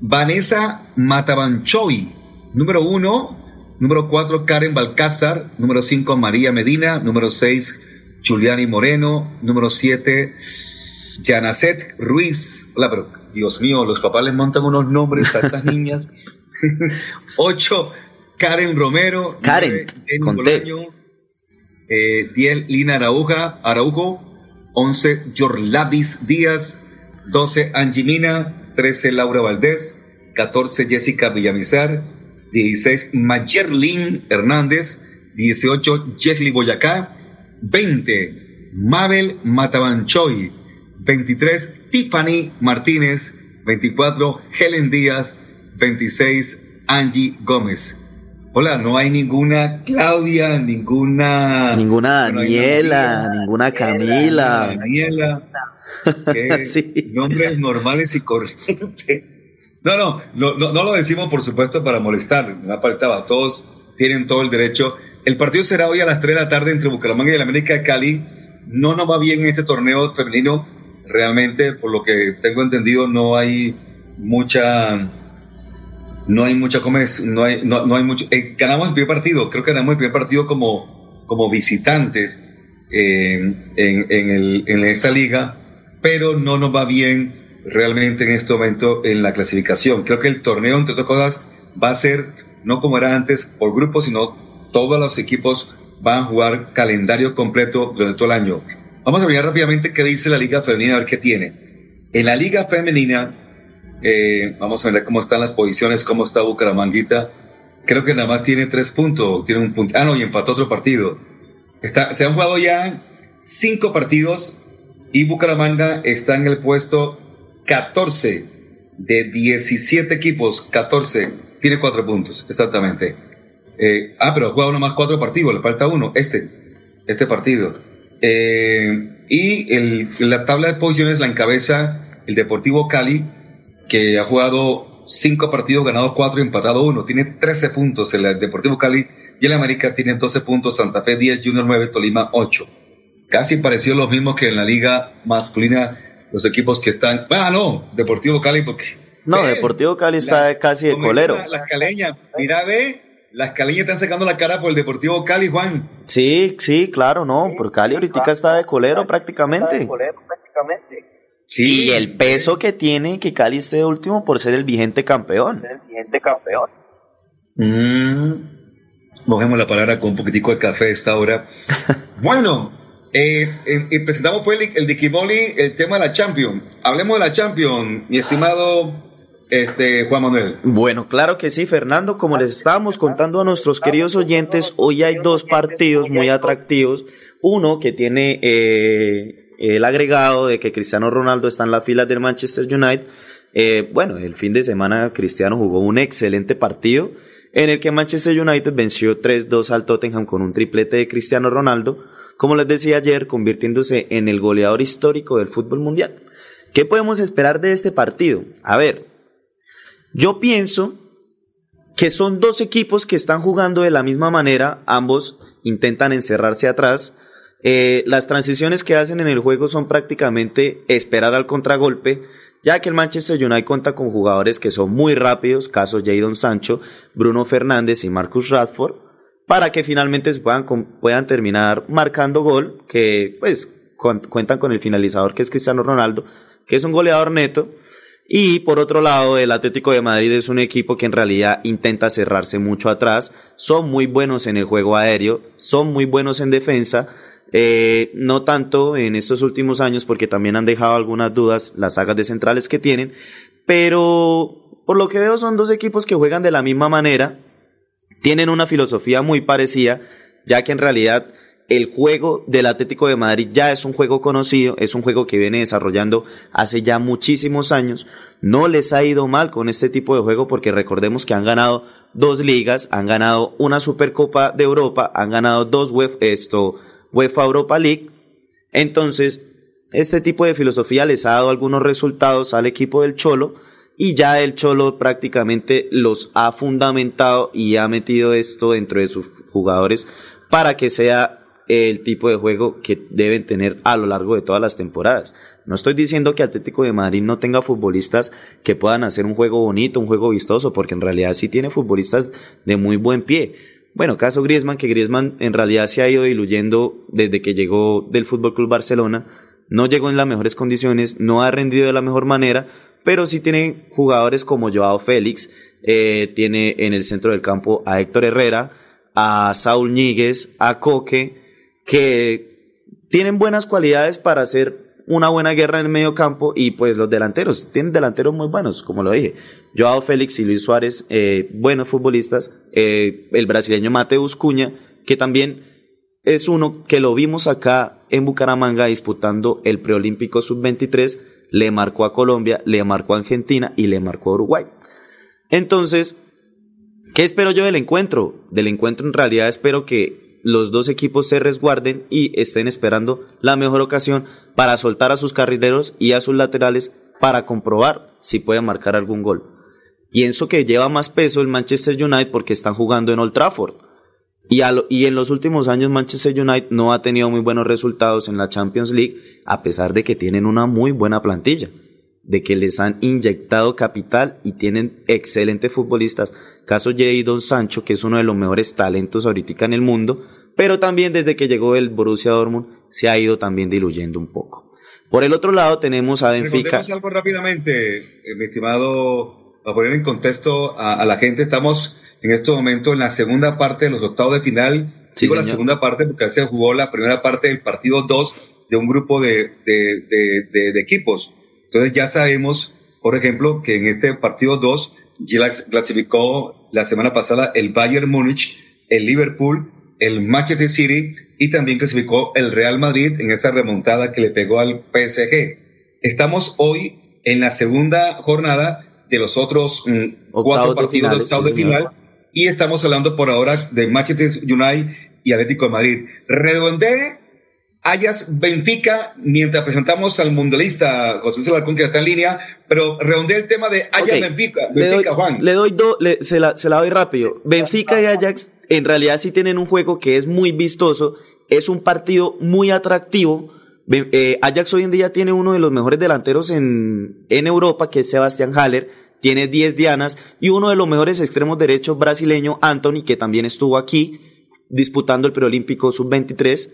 Vanessa Matabanchoy, número uno. Número cuatro, Karen Balcázar. Número cinco, María Medina. Número seis, Juliani Moreno. Número siete, Yanacet Ruiz. Hola, pero Dios mío, los papás les montan unos nombres a estas niñas. (laughs) Ocho, Karen Romero. Karen, Nueve, con. Bolaño. Eh, 10, Lina Arauja, Araujo. 11, Yorladis Díaz. 12, Angie Mina. 13, Laura Valdés. 14, Jessica Villamizar. 16, Mayerlin Hernández. 18, Jesly Boyacá. 20, Mabel Matabanchoy. 23, Tiffany Martínez. 24, Helen Díaz. 26, Angie Gómez. Hola, no hay ninguna Claudia, ninguna. Ninguna Daniela, ninguna Camila. Daniela. (laughs) Sí. Nombres normales y corrientes. No, no, no, no, lo decimos por supuesto para molestar. Me faltaba. Todos tienen todo el derecho. El partido será hoy a las 3 de la tarde entre Bucaramanga y el América de Cali. No nos va bien en este torneo femenino. Realmente, por lo que tengo entendido, no hay mucha no hay mucha no hay, no, no hay mucho. eh, ganamos el primer partido, creo que ganamos el primer partido como, como visitantes eh, en, en, el, en esta liga, pero no nos va bien realmente en este momento en la clasificación. Creo que el torneo, entre otras cosas, va a ser no como era antes por grupos, sino todos los equipos van a jugar calendario completo durante todo el año. Vamos a mirar rápidamente qué dice la Liga Femenina, a ver qué tiene. En la Liga Femenina, eh, vamos a ver cómo están las posiciones, cómo está Bucaramanguita. Creo que nada más tiene tres puntos, tiene un punto. Ah, no, y empató otro partido. Se han jugado ya cinco partidos y Bucaramanga está en el puesto 14 de 17 equipos, 14, tiene cuatro puntos, exactamente. Eh, ah, pero ha jugado nomás cuatro partidos, le falta uno, este, este partido. Eh, y la tabla de posiciones la encabeza el Deportivo Cali, que ha jugado cinco partidos, ganado cuatro y empatado uno. Tiene 13 puntos el Deportivo Cali y el América tiene 12 puntos, Santa Fe 10, Junior 9, Tolima 8. Casi pareció lo mismo que en la liga masculina, los equipos que están... Ah, no, Deportivo Cali porque... No, Deportivo Cali está casi de colero. Las caleñas, mira, ve, las caleñas están sacando la cara por el Deportivo Cali, Juan. Sí, sí, claro, no, por Cali ahorita está de colero prácticamente. Sí. Y el peso que tiene que Cali esté último por ser el vigente campeón. El vigente campeón. Mm. Mojemos la palabra con un poquitico de café a esta hora. (laughs) bueno, eh, eh, presentamos fue el, el de Kiboli, el tema de la Champions. Hablemos de la Champions, mi estimado este, Juan Manuel. Bueno, claro que sí, Fernando. Como les estábamos contando a nuestros queridos oyentes, hoy hay dos partidos muy atractivos. Uno que tiene eh, el agregado de que Cristiano Ronaldo está en la fila del Manchester United. Eh, bueno, el fin de semana Cristiano jugó un excelente partido en el que Manchester United venció 3-2 al Tottenham con un triplete de Cristiano Ronaldo, como les decía ayer, convirtiéndose en el goleador histórico del fútbol mundial. ¿Qué podemos esperar de este partido? A ver, yo pienso que son dos equipos que están jugando de la misma manera, ambos intentan encerrarse atrás. Eh, las transiciones que hacen en el juego son prácticamente esperar al contragolpe, ya que el Manchester United cuenta con jugadores que son muy rápidos, caso Jadon Sancho, Bruno Fernández y Marcus Radford, para que finalmente se puedan, puedan terminar marcando gol, que pues cuentan con el finalizador que es Cristiano Ronaldo, que es un goleador neto, y por otro lado, el Atlético de Madrid es un equipo que en realidad intenta cerrarse mucho atrás. Son muy buenos en el juego aéreo, son muy buenos en defensa. Eh, no tanto en estos últimos años porque también han dejado algunas dudas las sagas de centrales que tienen. Pero por lo que veo son dos equipos que juegan de la misma manera. Tienen una filosofía muy parecida, ya que en realidad el juego del Atlético de Madrid ya es un juego conocido, es un juego que viene desarrollando hace ya muchísimos años. No les ha ido mal con este tipo de juego porque recordemos que han ganado dos ligas, han ganado una Supercopa de Europa, han ganado dos UEFA, esto, UEFA Europa League. Entonces, este tipo de filosofía les ha dado algunos resultados al equipo del Cholo y ya el Cholo prácticamente los ha fundamentado y ha metido esto dentro de sus jugadores para que sea el tipo de juego que deben tener a lo largo de todas las temporadas. No estoy diciendo que Atlético de Madrid no tenga futbolistas que puedan hacer un juego bonito, un juego vistoso, porque en realidad sí tiene futbolistas de muy buen pie. Bueno, caso Griezmann, que Griezmann en realidad se ha ido diluyendo desde que llegó del Fútbol Club Barcelona, no llegó en las mejores condiciones, no ha rendido de la mejor manera, pero sí tiene jugadores como Joao Félix, eh, tiene en el centro del campo a Héctor Herrera, a Saúl Ñíguez, a Coque, que tienen buenas cualidades para hacer una buena guerra en el medio campo y pues los delanteros, tienen delanteros muy buenos, como lo dije. Joao Félix y Luis Suárez, eh, buenos futbolistas. Eh, el brasileño Mateus Cuña, que también es uno que lo vimos acá en Bucaramanga disputando el preolímpico sub-23, le marcó a Colombia, le marcó a Argentina y le marcó a Uruguay. Entonces, ¿qué espero yo del encuentro? Del encuentro en realidad espero que los dos equipos se resguarden y estén esperando la mejor ocasión para soltar a sus carrileros y a sus laterales para comprobar si pueden marcar algún gol. Pienso que lleva más peso el Manchester United porque están jugando en Old Trafford. Y, y, en los últimos años Manchester United no ha tenido muy buenos resultados en la Champions League, a pesar de que tienen una muy buena plantilla de que les han inyectado capital y tienen excelentes futbolistas. Caso Jadon Sancho, que es uno de los mejores talentos ahorita en el mundo, pero también desde que llegó el Borussia Dortmund se ha ido también diluyendo un poco. Por el otro lado tenemos a Benfica. Algo rápidamente, eh, mi estimado, para poner en contexto a, a la gente, estamos en este momento en la segunda parte de los octavos de final. Sí, Digo la segunda parte porque se jugó la primera parte del partido 2 de un grupo de, de, de, de- de equipos. Entonces ya sabemos, por ejemplo, que en este partido 2 ya clasificó la semana pasada el Bayern Múnich, el Liverpool, el Manchester City y también clasificó el Real Madrid en esa remontada que le pegó al PSG. Estamos hoy en la segunda jornada de los otros mm, cuatro de partidos de octavos sí, de señor. final y estamos hablando por ahora de Manchester United y Atlético de Madrid. Redondee Ayas Benfica, mientras presentamos al mundialista José Luis Alarcón que está en línea, pero redondea el tema de Ayas Benfica, Le doy, Benfica Juan. le doy do- le- se, la, se la doy rápido. Benfica y Ajax en realidad sí tienen un juego que es muy vistoso, es un partido muy atractivo. Eh, Ajax hoy en día tiene uno de los mejores delanteros en, en Europa, que es Sebastián Haller, tiene 10 dianas, y uno de los mejores extremos derechos brasileño, Anthony, que también estuvo aquí disputando el preolímpico sub-23.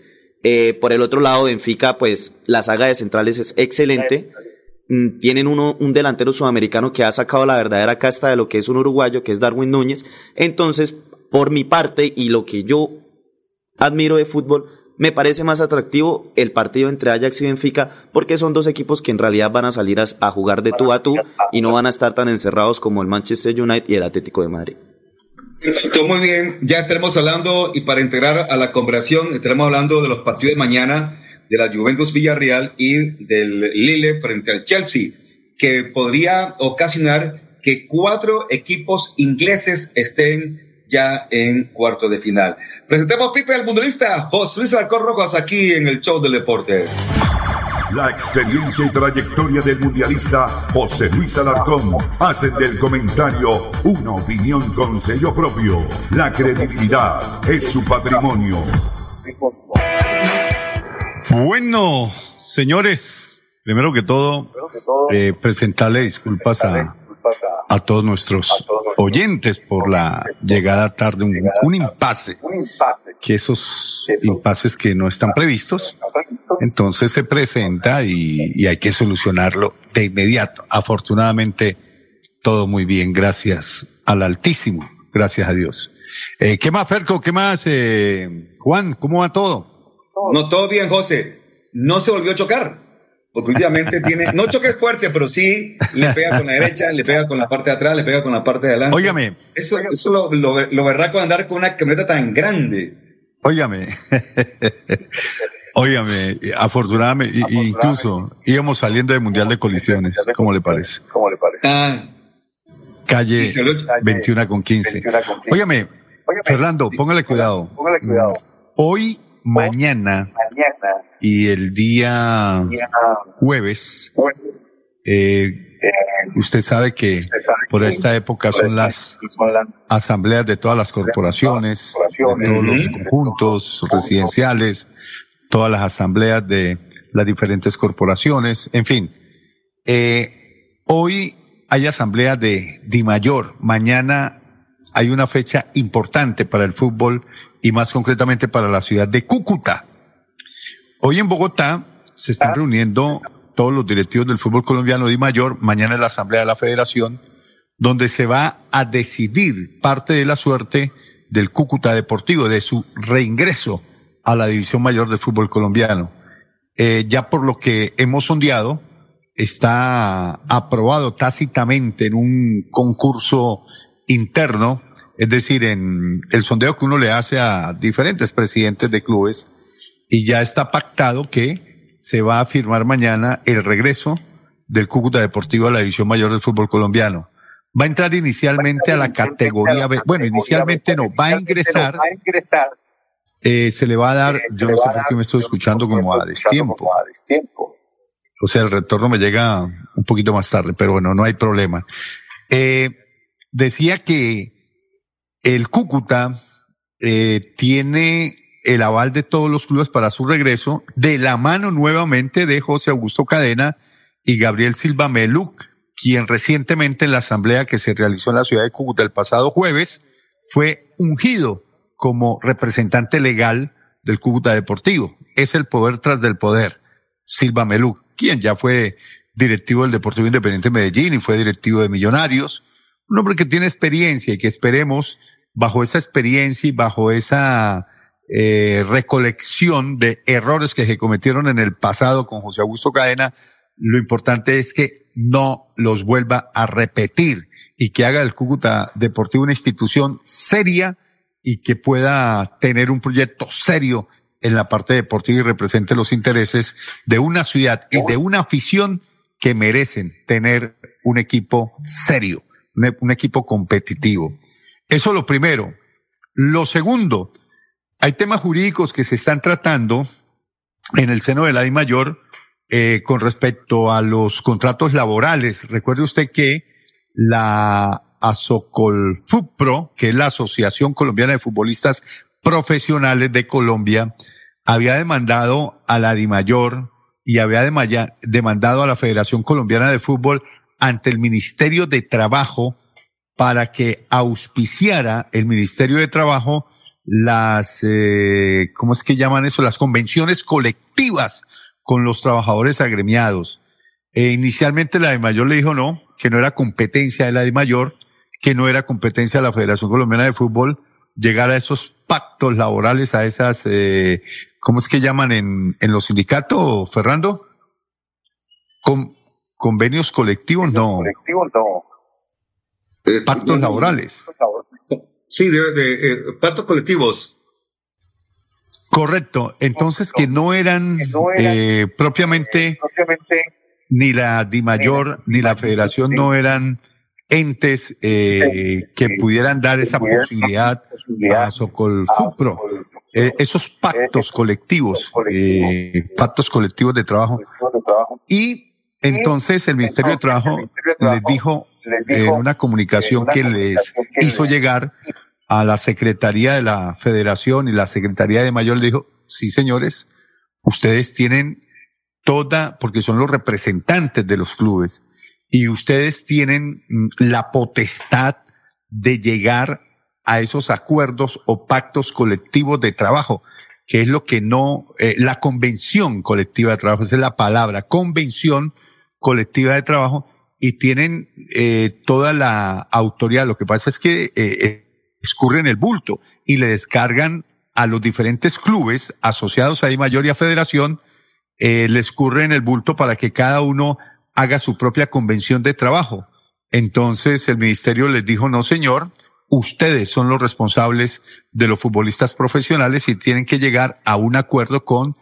Eh, por el otro lado, Benfica, pues la saga de centrales es excelente. Mm, Tienen uno, un delantero sudamericano que ha sacado la verdadera casta de lo que es un uruguayo, que es Darwin Núñez. Entonces, por mi parte y lo que yo admiro de fútbol, me parece más atractivo el partido entre Ajax y Benfica porque son dos equipos que en realidad van a salir a, a jugar de tú a tú y no van a estar tan encerrados como el Manchester United y el Atlético de Madrid. Perfecto, muy bien. Ya estaremos hablando y para integrar a la conversación, estaremos hablando de los partidos de mañana de la Juventus Villarreal y del Lille frente al Chelsea, que podría ocasionar que cuatro equipos ingleses estén ya en cuarto de final. Presentemos Pipe al mundialista José Luis Alcón Rojas aquí en el show del deporte. La experiencia y trayectoria del mundialista José Luis Alarcón hacen del comentario una opinión con sello propio. La credibilidad es su patrimonio. Bueno, señores, primero que todo, eh, presentarle disculpas a, a todos nuestros oyentes por la llegada tarde, un, impasse, que esos impases que no están previstos, entonces se presenta y, y hay que solucionarlo de inmediato. Afortunadamente, todo muy bien, gracias al Altísimo, gracias a Dios. Eh, ¿Qué más, Ferco? ¿Qué más, eh, Juan? ¿Cómo va todo? No, todo bien, José. No se volvió a chocar. Porque últimamente tiene, no choque fuerte, pero sí le pega con la derecha, le pega con la parte de atrás, le pega con la parte de adelante. Óigame. Eso, eso lo, lo, lo verá con andar con una camioneta tan grande. Óigame. (laughs) Óigame, afortunadamente, y- y incluso íbamos saliendo del Mundial de Colisiones. ¿Cómo le parece? ¿Cómo le parece? Ah, Calle y se lo- 21 con 15. Óigame, Fernando, póngale cuidado. Póngale cuidado. Hoy, mañana Mañana, y el día jueves, eh, usted sabe que por esta época son las asambleas de todas las corporaciones, de todos los conjuntos residenciales, todas las asambleas de las diferentes corporaciones, en fin. Eh, hoy hay asamblea de Dimayor, mañana hay una fecha importante para el fútbol y más concretamente para la ciudad de Cúcuta. Hoy en Bogotá se están reuniendo todos los directivos del fútbol colombiano de mayor, mañana es la asamblea de la federación, donde se va a decidir parte de la suerte del Cúcuta Deportivo, de su reingreso a la división mayor del fútbol colombiano. Eh, ya por lo que hemos sondeado, está aprobado tácitamente en un concurso interno, es decir, en el sondeo que uno le hace a diferentes presidentes de clubes, y ya está pactado que se va a firmar mañana el regreso del Cúcuta Deportivo a la división mayor del fútbol colombiano. Va a entrar inicialmente a la categoría B. Bueno, inicialmente no, va a ingresar, eh, se le va a dar, se yo no sé por qué me estoy escuchando como a destiempo. Como a destiempo. O sea, el retorno me llega un poquito más tarde, pero bueno, no hay problema. Eh, decía que el Cúcuta eh, tiene el aval de todos los clubes para su regreso, de la mano nuevamente de José Augusto Cadena y Gabriel Silva Meluc, quien recientemente en la asamblea que se realizó en la ciudad de Cúcuta el pasado jueves fue ungido como representante legal del Cúcuta Deportivo. Es el poder tras del poder, Silva Meluc. quien ya fue directivo del Deportivo Independiente de Medellín y fue directivo de Millonarios. Un hombre que tiene experiencia y que esperemos, bajo esa experiencia y bajo esa eh, recolección de errores que se cometieron en el pasado con José Augusto Cadena, lo importante es que no los vuelva a repetir y que haga del Cúcuta Deportivo una institución seria y que pueda tener un proyecto serio en la parte deportiva y represente los intereses de una ciudad y de una afición que merecen tener un equipo serio, un, equipo competitivo. Eso lo primero. Lo segundo, hay temas jurídicos que se están tratando en el seno de la I mayor eh, con respecto a los contratos laborales. Recuerde usted que la ASOCOLFUPRO, que es la Asociación Colombiana de Futbolistas Profesionales de Colombia, había demandado a la DIMAYOR y había demandado a la Federación Colombiana de Fútbol ante el Ministerio de Trabajo para que auspiciara el Ministerio de Trabajo las, eh, ¿cómo es que llaman eso? Las convenciones colectivas con los trabajadores agremiados. E inicialmente la de Mayor le dijo no, que no era competencia de la de Mayor, que no era competencia de la Federación Colombiana de Fútbol llegar a esos pactos laborales, a esas, eh, ¿cómo es que llaman en, en los sindicatos, Fernando? Con, convenios colectivos, no. Colectivos, no. Eh, pactos laborales. Sí, de, de eh, pactos colectivos. Correcto. Entonces que no eran, eh, propiamente, ni la DIMAYOR ni la Federación no eran entes eh, que pudieran dar esa posibilidad a Socolfupro. Eh, esos pactos colectivos, eh, pactos colectivos de trabajo. Y entonces el Ministerio de Trabajo les dijo en una comunicación que les hizo llegar a la Secretaría de la Federación y la Secretaría de Mayor le dijo, sí señores, ustedes tienen toda, porque son los representantes de los clubes, y ustedes tienen mm, la potestad de llegar a esos acuerdos o pactos colectivos de trabajo, que es lo que no, eh, la convención colectiva de trabajo, esa es la palabra, convención colectiva de trabajo, y tienen eh, toda la autoridad. Lo que pasa es que eh, escurren el bulto y le descargan a los diferentes clubes asociados a I Mayor y a Federación, eh, le escurren el bulto para que cada uno haga su propia convención de trabajo. Entonces el ministerio les dijo, no señor, ustedes son los responsables de los futbolistas profesionales y tienen que llegar a un acuerdo con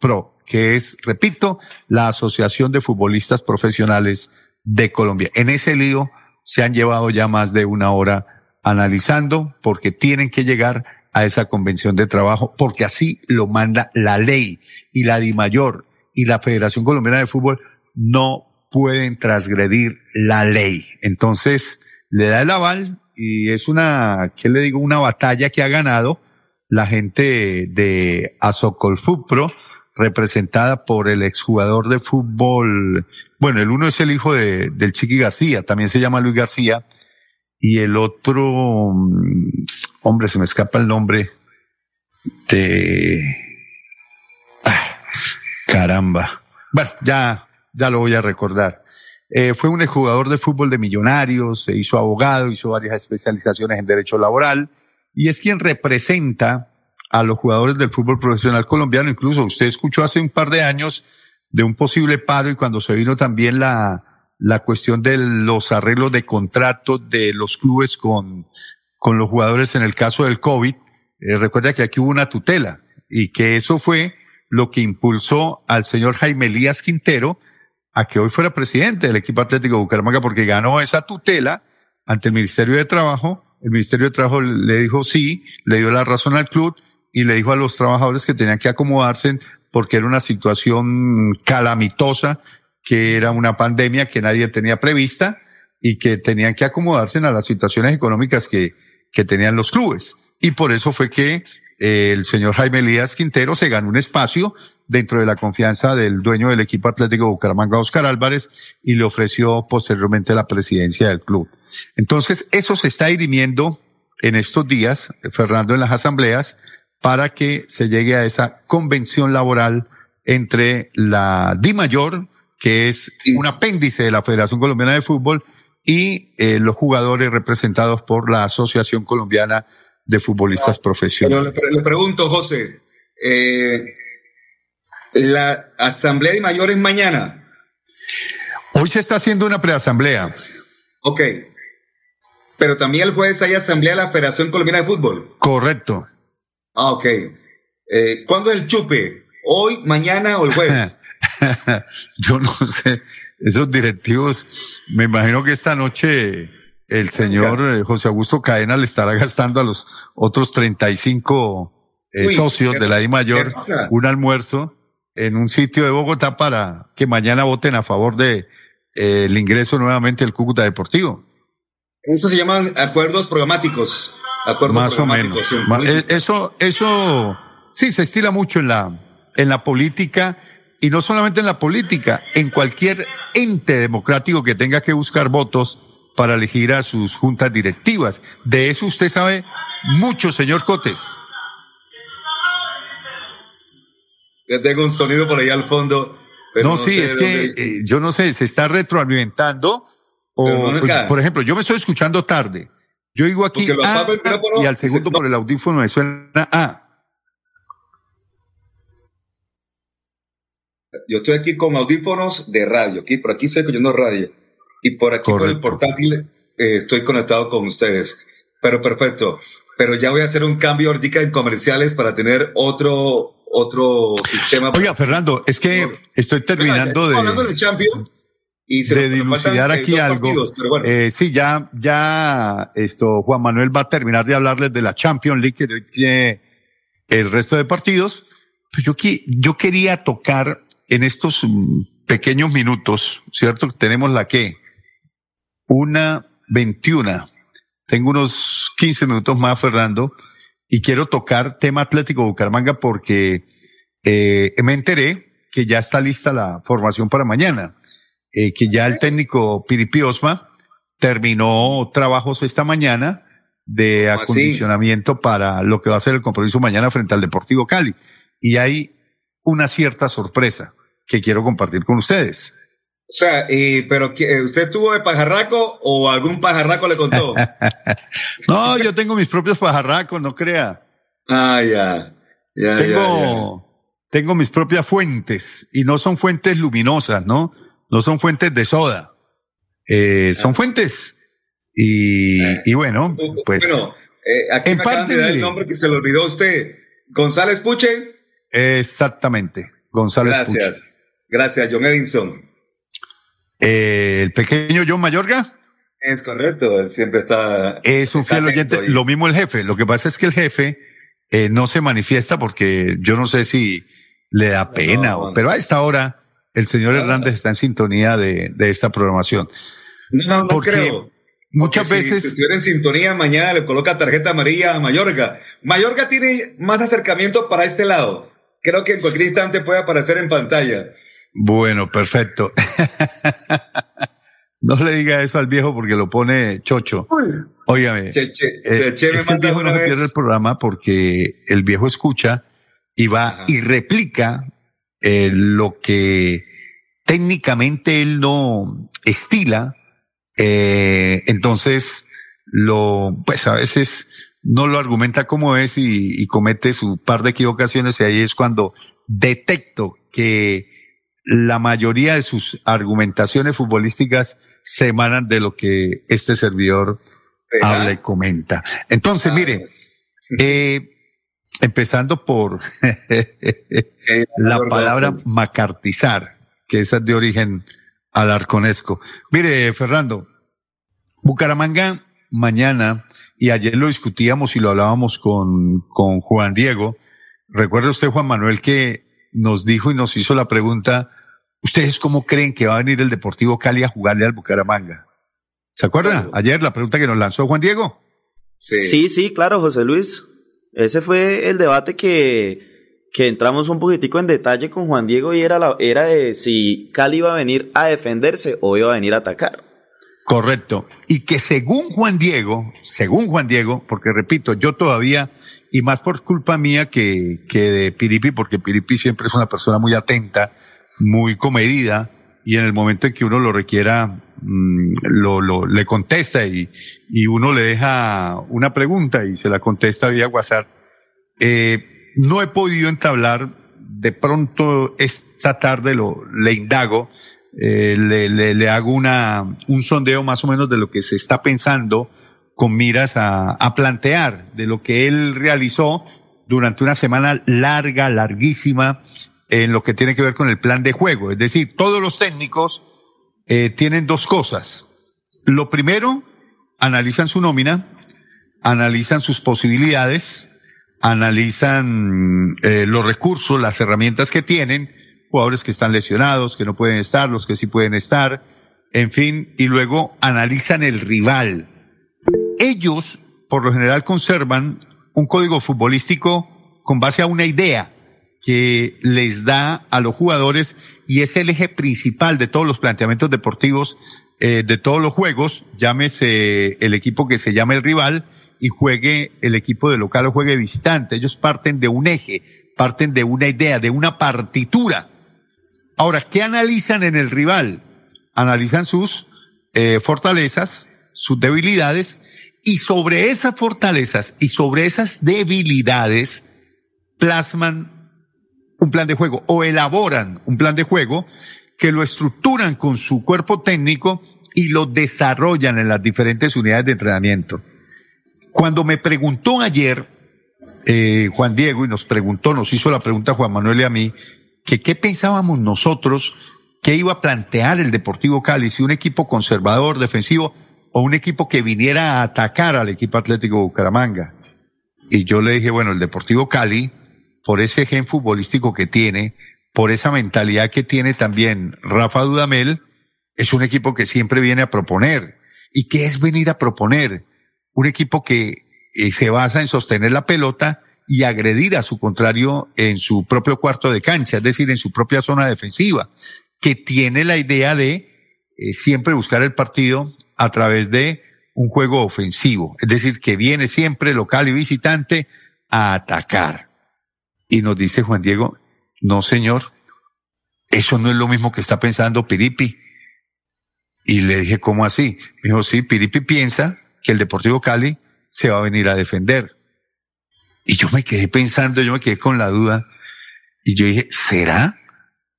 Pro, que es, repito, la Asociación de Futbolistas Profesionales de Colombia. En ese lío se han llevado ya más de una hora analizando porque tienen que llegar a esa convención de trabajo porque así lo manda la ley y la DIMAYOR y la Federación Colombiana de Fútbol no pueden transgredir la ley. Entonces, le da el aval y es una, ¿qué le digo? Una batalla que ha ganado la gente de Azocolfupro, representada por el exjugador de fútbol. Bueno, el uno es el hijo de, del Chiqui García, también se llama Luis García, y el otro, mm, hombre, se me escapa el nombre de... Ah, caramba. Bueno, ya, ya lo voy a recordar. Eh, fue un jugador de fútbol de millonarios, se hizo abogado, hizo varias especializaciones en derecho laboral y es quien representa a los jugadores del fútbol profesional colombiano. Incluso usted escuchó hace un par de años de un posible paro y cuando se vino también la, la cuestión de los arreglos de contrato de los clubes con, con los jugadores en el caso del COVID. Eh, recuerda que aquí hubo una tutela y que eso fue lo que impulsó al señor Jaime Elías Quintero a que hoy fuera presidente del equipo Atlético de Bucaramanga porque ganó esa tutela ante el Ministerio de Trabajo. El Ministerio de Trabajo le dijo sí, le dio la razón al club y le dijo a los trabajadores que tenían que acomodarse porque era una situación calamitosa que era una pandemia que nadie tenía prevista y que tenían que acomodarse a las situaciones económicas que, que tenían los clubes. Y por eso fue que eh, el señor Jaime Elías Quintero se ganó un espacio dentro de la confianza del dueño del equipo Atlético Bucaramanga, Oscar Álvarez, y le ofreció posteriormente la presidencia del club. Entonces, eso se está dirimiendo en estos días, Fernando, en las asambleas, para que se llegue a esa convención laboral entre la Di Mayor, que es un apéndice de la Federación Colombiana de Fútbol, y eh, los jugadores representados por la Asociación Colombiana de Futbolistas Profesionales. Pero le, pregunto, José, eh, la Asamblea de Mayor es mañana. Hoy se está haciendo una preasamblea. Ok. Pero también el jueves hay asamblea de la Federación Colombiana de Fútbol. Correcto. Ah, ok. Eh, ¿Cuándo es el chupe? ¿Hoy, mañana o el jueves? (laughs) (laughs) Yo no sé. Esos directivos, me imagino que esta noche el señor eh, José Augusto Cadena le estará gastando a los otros 35 eh, Uy, socios de la I Mayor un almuerzo en un sitio de Bogotá para que mañana voten a favor de eh, el ingreso nuevamente del Cúcuta Deportivo. Eso se llaman acuerdos programáticos. Acuerdos Más o programáticos, menos. sí. Ma- eh, Eso, eso sí se estila mucho en la, en la política y no solamente en la política, en cualquier ente democrático que tenga que buscar votos para elegir a sus juntas directivas. De eso usted sabe mucho, señor Cotes. Yo tengo un sonido por allá al fondo. pero no, sí, es que eh, yo no sé, se está retroalimentando o, no acá. por ejemplo, yo me estoy escuchando tarde. Yo digo aquí y al segundo por el audífono me suena ah. Yo estoy aquí con audífonos de radio, aquí, por aquí estoy escuchando radio. Y por aquí por el portátil eh, estoy conectado con ustedes. Pero perfecto. Pero ya voy a hacer un cambio ahorita en comerciales para tener otro, otro sistema. Oiga, Fernando, es que estoy terminando Estamos hablando de, del Champion. Y se de dilucidar eh, aquí algo. partidos, bueno. Eh, sí, ya, ya, esto, Juan Manuel va a terminar de hablarles de la Champions League, que tiene el resto de partidos. Pues yo, yo quería tocar en estos mm, pequeños minutos, ¿cierto? Tenemos la que, una veintiuna. Tengo unos 15 minutos más, Fernando, y quiero tocar tema Atlético Bucaramanga porque eh, me enteré que ya está lista la formación para mañana, eh, que ya el técnico Piripi Osma terminó trabajos esta mañana de acondicionamiento para lo que va a ser el compromiso mañana frente al Deportivo Cali. Y hay una cierta sorpresa que quiero compartir con ustedes. O sea, eh, pero eh, ¿usted estuvo de pajarraco o algún pajarraco le contó? (laughs) No, yo tengo mis propios pajarracos, no crea. ah, ya. Ya, tengo, tengo mis propias fuentes y no son fuentes luminosas, ¿no? No son fuentes de soda. Eh, son fuentes. Y, y bueno, pues Bueno, eh, aquí en me parte, de dar el nombre que se le olvidó a usted. González Puche. exactamente, González Gracias. Puch. Gracias, John Edinson. Eh, el pequeño John Mayorga Es correcto, él siempre está. es un está fiel oyente. ahí. Lo mismo el jefe. Lo que pasa es que el jefe eh, no se manifiesta porque yo no sé si le da pena, o, pero a esta hora el señor Hernández está en sintonía de, de esta programación. No, no, no porque creo. muchas Porque si- veces- Si estuviera en sintonía, mañana le coloca tarjeta amarilla a Mayorga. Mayorga tiene más acercamiento para este lado. Creo que en cualquier instante puede aparecer en pantalla. Bueno, perfecto. (laughs) no le diga eso al viejo porque lo pone chocho. Óigame. Che, che, Eh, che, che, me es que el viejo no una se vez- pierde el programa porque el viejo escucha y va y replica eh, lo que técnicamente él no estila. eh, entonces, lo, pues a veces no lo argumenta como es y, y comete su par de equivocaciones y ahí es cuando detecto que la mayoría de sus argumentaciones futbolísticas se emanan de lo que este servidor habla y comenta. Entonces, mire, eh, empezando por (laughs) la palabra macartizar, que esa es de origen alarconesco. Mire, Fernando, Bucaramanga mañana, y ayer lo discutíamos y lo hablábamos con, con Juan Diego. Recuerda usted, Juan Manuel, que nos dijo y nos hizo la pregunta, ¿ustedes cómo creen que va a venir el Deportivo Cali a jugarle al Bucaramanga? ¿Se acuerda? Ayer la pregunta que nos lanzó Juan Diego. Sí. sí, claro, José Luis. Ese fue el debate que, que entramos un poquitico en detalle con Juan Diego y era, la, era de si Cali iba a venir a defenderse o iba a venir a atacar. Correcto. Y que según Juan Diego, según Juan Diego, porque repito, yo todavía y más por culpa mía que, que de Piripi, porque Piripi siempre es una persona muy atenta, muy comedida, y en el momento en que uno lo requiera, mm, lo, lo, le contesta y, y uno le deja una pregunta y se la contesta vía WhatsApp. Eh, no he podido entablar, de pronto esta tarde lo, le indago, eh, le, le, le, hago una, un sondeo más o menos de lo que se está pensando con miras a, a plantear de lo que él realizó durante una semana larga, larguísima, en lo que tiene que ver con el plan de juego. Es decir, todos los técnicos eh, tienen dos cosas. Lo primero, analizan su nómina, analizan sus posibilidades, analizan eh, los recursos, las herramientas que tienen, jugadores que están lesionados, que no pueden estar, los que sí pueden estar, en fin, y luego analizan el rival. Ellos, por lo general, conservan un código futbolístico con base a una idea que les da a los jugadores y es el eje principal de todos los planteamientos deportivos, eh, de todos los juegos, llámese el equipo que se llama el rival y juegue el equipo de local o juegue visitante. Ellos parten de un eje, parten de una idea, de una partitura. Ahora, ¿qué analizan en el rival? Analizan sus eh, fortalezas, sus debilidades y sobre esas fortalezas y sobre esas debilidades plasman un plan de juego o elaboran un plan de juego que lo estructuran con su cuerpo técnico y lo desarrollan en las diferentes unidades de entrenamiento. Cuando me preguntó ayer eh, Juan Diego y nos preguntó, nos hizo la pregunta Juan Manuel y a mí, que qué pensábamos nosotros que iba a plantear el Deportivo Cali, si un equipo conservador, defensivo, o un equipo que viniera a atacar al equipo Atlético Bucaramanga. Y yo le dije, bueno, el Deportivo Cali, por ese gen futbolístico que tiene, por esa mentalidad que tiene también Rafa Dudamel, es un equipo que siempre viene a proponer. ¿Y qué es venir a proponer? Un equipo que eh, se basa en sostener la pelota y agredir a su contrario en su propio cuarto de cancha, es decir, en su propia zona defensiva, que tiene la idea de eh, siempre buscar el partido a través de un juego ofensivo, es decir, que viene siempre local y visitante a atacar. Y nos dice Juan Diego, no señor, eso no es lo mismo que está pensando Piripi. Y le dije, ¿cómo así? Me dijo, sí, Piripi piensa que el Deportivo Cali se va a venir a defender. Y yo me quedé pensando, yo me quedé con la duda. Y yo dije, ¿será?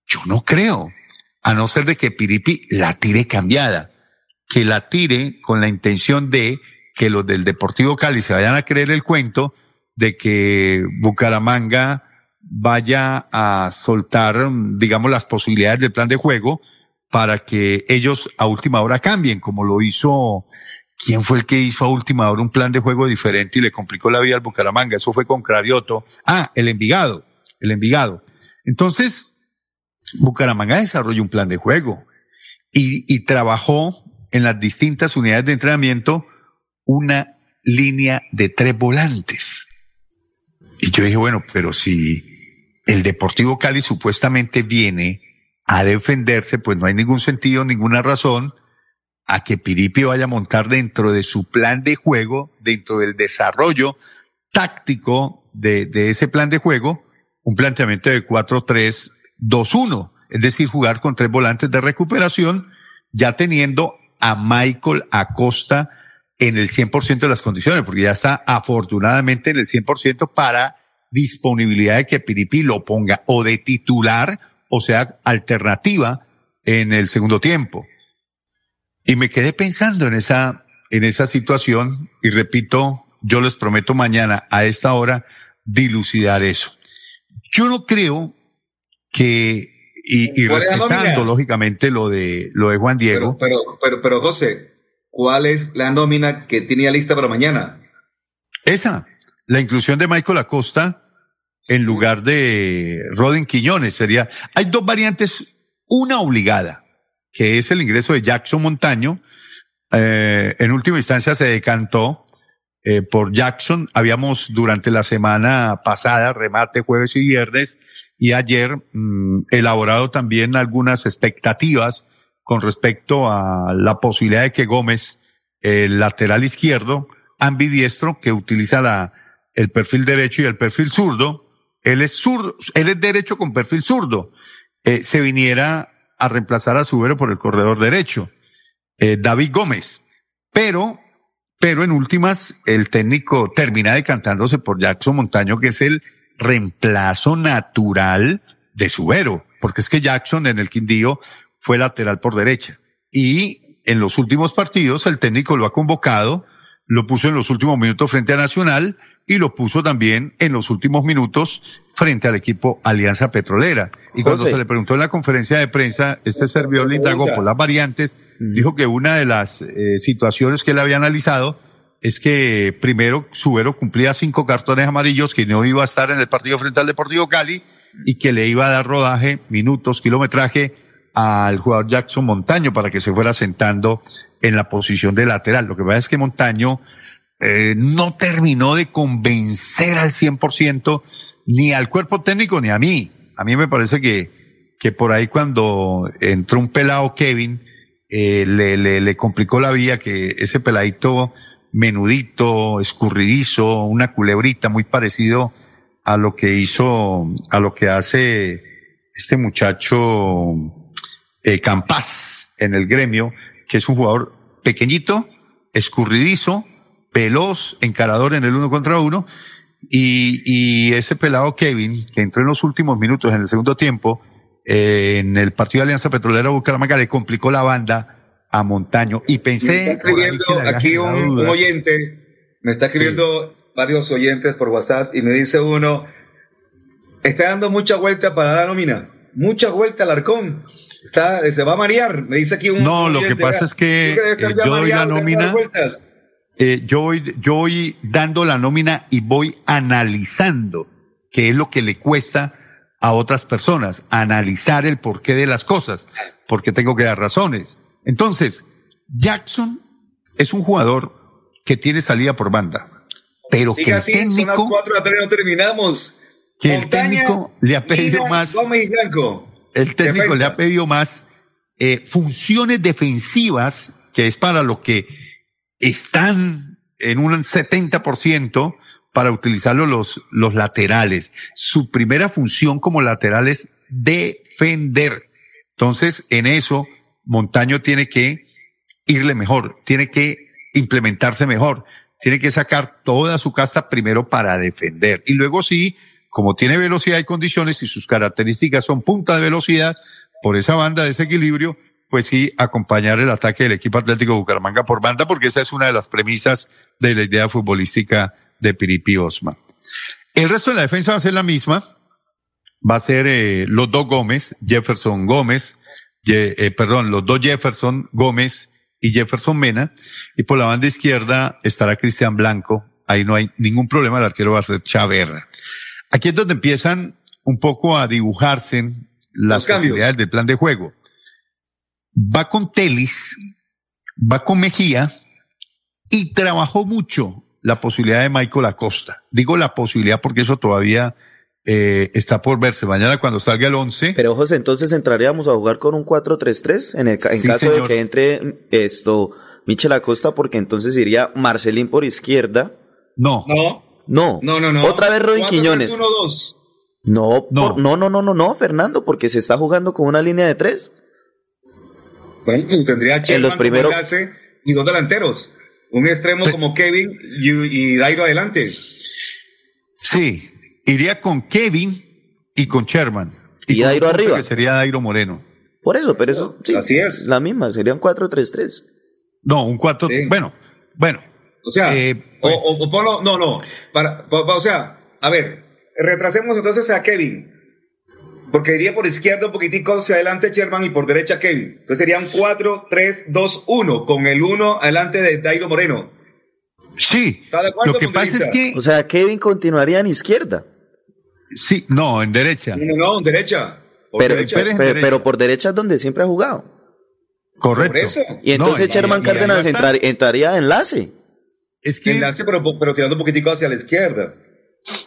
Yo no creo. A no ser de que Piripi la tire cambiada. Que la tire con la intención de que los del Deportivo Cali se vayan a creer el cuento de que Bucaramanga vaya a soltar, digamos, las posibilidades del plan de juego para que ellos a última hora cambien, como lo hizo, ¿quién fue el que hizo a última hora un plan de juego diferente y le complicó la vida al Bucaramanga? Eso fue con Carioto. Ah, el Envigado, el Envigado. Entonces, Bucaramanga desarrolló un plan de juego y, y trabajó en las distintas unidades de entrenamiento una línea de tres volantes. Y yo dije, bueno, pero si el Deportivo Cali supuestamente viene a defenderse, pues no hay ningún sentido, ninguna razón a que Piripi vaya a montar dentro de su plan de juego, dentro del desarrollo táctico de, de ese plan de juego, un planteamiento de 4-3-2-1, es decir, jugar con tres volantes de recuperación, ya teniendo a Michael Acosta en el 100% de las condiciones, porque ya está afortunadamente en el 100% para disponibilidad de que Piripi lo ponga o de titular, o sea, alternativa en el segundo tiempo. Y me quedé pensando en esa, en esa situación y repito, yo les prometo mañana a esta hora dilucidar eso. Yo no creo que, y, y respetando lógicamente lo de, lo de Juan Diego. Pero, pero, pero, pero José, ¿Cuál es la nómina que tenía lista para mañana? Esa, la inclusión de Michael Acosta en lugar de Rodin Quiñones sería. Hay dos variantes, una obligada, que es el ingreso de Jackson Montaño. Eh, en última instancia se decantó eh, por Jackson. Habíamos durante la semana pasada, remate jueves y viernes, y ayer mm, elaborado también algunas expectativas con respecto a la posibilidad de que Gómez, el lateral izquierdo, ambidiestro, que utiliza el perfil derecho y el perfil zurdo, él es zurdo, él es derecho con perfil zurdo, eh, se viniera a reemplazar a Subero por el corredor derecho, eh, David Gómez. Pero, pero en últimas, el técnico termina decantándose por Jackson Montaño, que es el reemplazo natural de Subero, porque es que Jackson en el Quindío fue lateral por derecha. Y en los últimos partidos el técnico lo ha convocado, lo puso en los últimos minutos frente a Nacional y lo puso también en los últimos minutos frente al equipo Alianza Petrolera. Y cuando se le preguntó en la conferencia de prensa, este servidor le indagó por las variantes, dijo que una de las eh, situaciones que él había analizado es que primero Subero cumplía cinco cartones amarillos, que no iba a estar en el partido frente al Deportivo Cali y que le iba a dar rodaje, minutos, kilometraje al jugador Jackson Montaño para que se fuera sentando en la posición de lateral. Lo que pasa es que Montaño eh, no terminó de convencer al 100% ni al cuerpo técnico ni a mí. A mí me parece que, que por ahí cuando entró un pelado Kevin, eh, le, le, le complicó la vía que ese peladito menudito, escurridizo, una culebrita muy parecido a lo que hizo, a lo que hace este muchacho eh, Campás en el gremio, que es un jugador pequeñito, escurridizo, veloz, encarador en el uno contra uno, y, y ese pelado Kevin, que entró en los últimos minutos en el segundo tiempo, eh, en el partido de Alianza Petrolera Bucaramanga, le complicó la banda a Montaño. Y Me pensé. está por ahí escribiendo aquí un, oyente, me está escribiendo varios oyentes por WhatsApp y me dice uno, está dando mucha vuelta para la nómina, mucha vuelta al arcón. Está, se va a marear, me dice aquí un No, lo que pasa "Ah, es que, eh, yo doy la nómina". vueltas". Eh, yo voy, yo voy dando la nómina y voy analizando qué es lo que le cuesta a otras personas, analizar el porqué de las cosas, porque tengo que dar razones. Entonces, Jackson es un jugador que tiene salida por banda, pero que el así, son las técnico, cuatro la tarde, no terminamos. que el técnico le ha pedido más. El técnico Defensa. le ha pedido más eh, funciones defensivas, que es para lo que están en un 70% para utilizarlo los, los laterales. Su primera función como lateral es defender. Entonces, en eso, Montaño tiene que irle mejor, tiene que implementarse mejor, tiene que sacar toda su casta primero para defender. Y luego sí, como tiene velocidad y condiciones y sus características son punta de velocidad, por esa banda de ese equilibrio, pues sí, acompañar el ataque del equipo Atlético Bucaramanga por banda, porque esa es una de las premisas de la idea futbolística de Piripi Osma. El resto de la defensa va a ser la misma, va a ser eh, los dos Gómez, Jefferson Gómez, eh, perdón, los dos Jefferson Gómez y Jefferson Mena, y por la banda izquierda estará Cristian Blanco, ahí no hay ningún problema, el arquero va a ser Chaverra. Aquí es donde empiezan un poco a dibujarse las posibilidades del plan de juego. Va con Telis, va con Mejía y trabajó mucho la posibilidad de Michael Acosta. Digo la posibilidad porque eso todavía eh, está por verse. Mañana cuando salga el 11. Pero José, entonces entraríamos a jugar con un 4-3-3 en, el, en Sí, caso de que entre esto Michel Acosta, porque entonces iría Marcelín por izquierda. No. No, No. no, no, no. Otra vez Cuatro, Quiñones. No, No. por- no, no, no, no, no, Fernando, porque se está jugando con una línea de tres. Bueno, tendría a En los primeros- y dos delanteros. Un extremo como Kevin y, y Dairo adelante. Sí, iría con Kevin y con Sherman. Y con un Dairo arriba. Que sería Dairo Moreno. Por eso, pero eso sí. Así es. La misma, serían 4-3-3. No, un cuatro. Sí. Bueno, bueno. O sea, Eh, o- pues- o, o ponlo, no, no. Para, pa- pa- o sea, a ver, retrasemos entonces a Kevin. Porque iría por izquierda un poquitico hacia adelante Sherman y por derecha Kevin. Entonces serían 4, 3, 2, 1, con el 1 adelante de Dairo Moreno. Sí. ¿Está de acuerdo, Lo que pasa es que. O sea, Kevin continuaría en izquierda. Sí, no, en derecha. No, no, no, en derecha. Por Pero, derecha. Pérez en pero, pero por derecha es donde siempre ha jugado. Correcto. Por eso. Y entonces No, Sherman Cárdenas entrar- entraría de enlace. Es que, Enlace, pero, pero tirando un poquitico hacia la izquierda.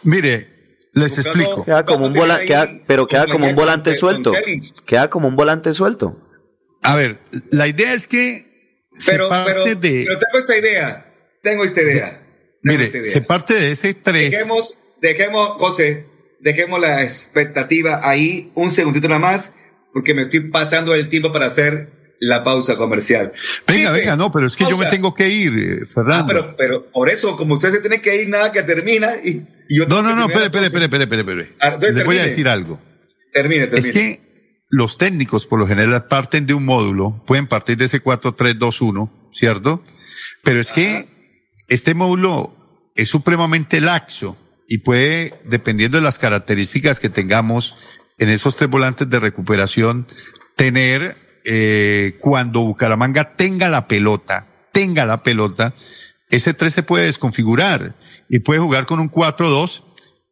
mire, les Buscando- explico. Queda como un Vamos a volante, tener ahí queda- pero queda como un volante con- suelto. Queda como un volante suelto. A ver, la idea es que Pero, se parte pero, de. pero tengo esta idea. Tengo esta idea. Mire, se parte de ese 3. Dejemos, dejemos, José, dejemos la expectativa ahí un segundito nada más, porque me estoy pasando el tiempo para hacer la pausa comercial. Venga, venga, no, pero es que yo me tengo que ir, eh, Fernando. Ah, pero, pero por eso, como usted se tiene que ir, nada que termina y, y yo No, no, no, espere, espere, espere, espere, espere, espere. Ah, Les voy a decir algo. Termine, termine. Es que los técnicos por lo general parten de un módulo, pueden partir de ese 4-3-2-1, ¿cierto? Pero es que este módulo es supremamente laxo y puede, dependiendo de las características que tengamos en esos tres volantes de recuperación, tener, eh, cuando Bucaramanga tenga la pelota, tenga la pelota, ese 3 se puede desconfigurar y puede jugar con un 4-2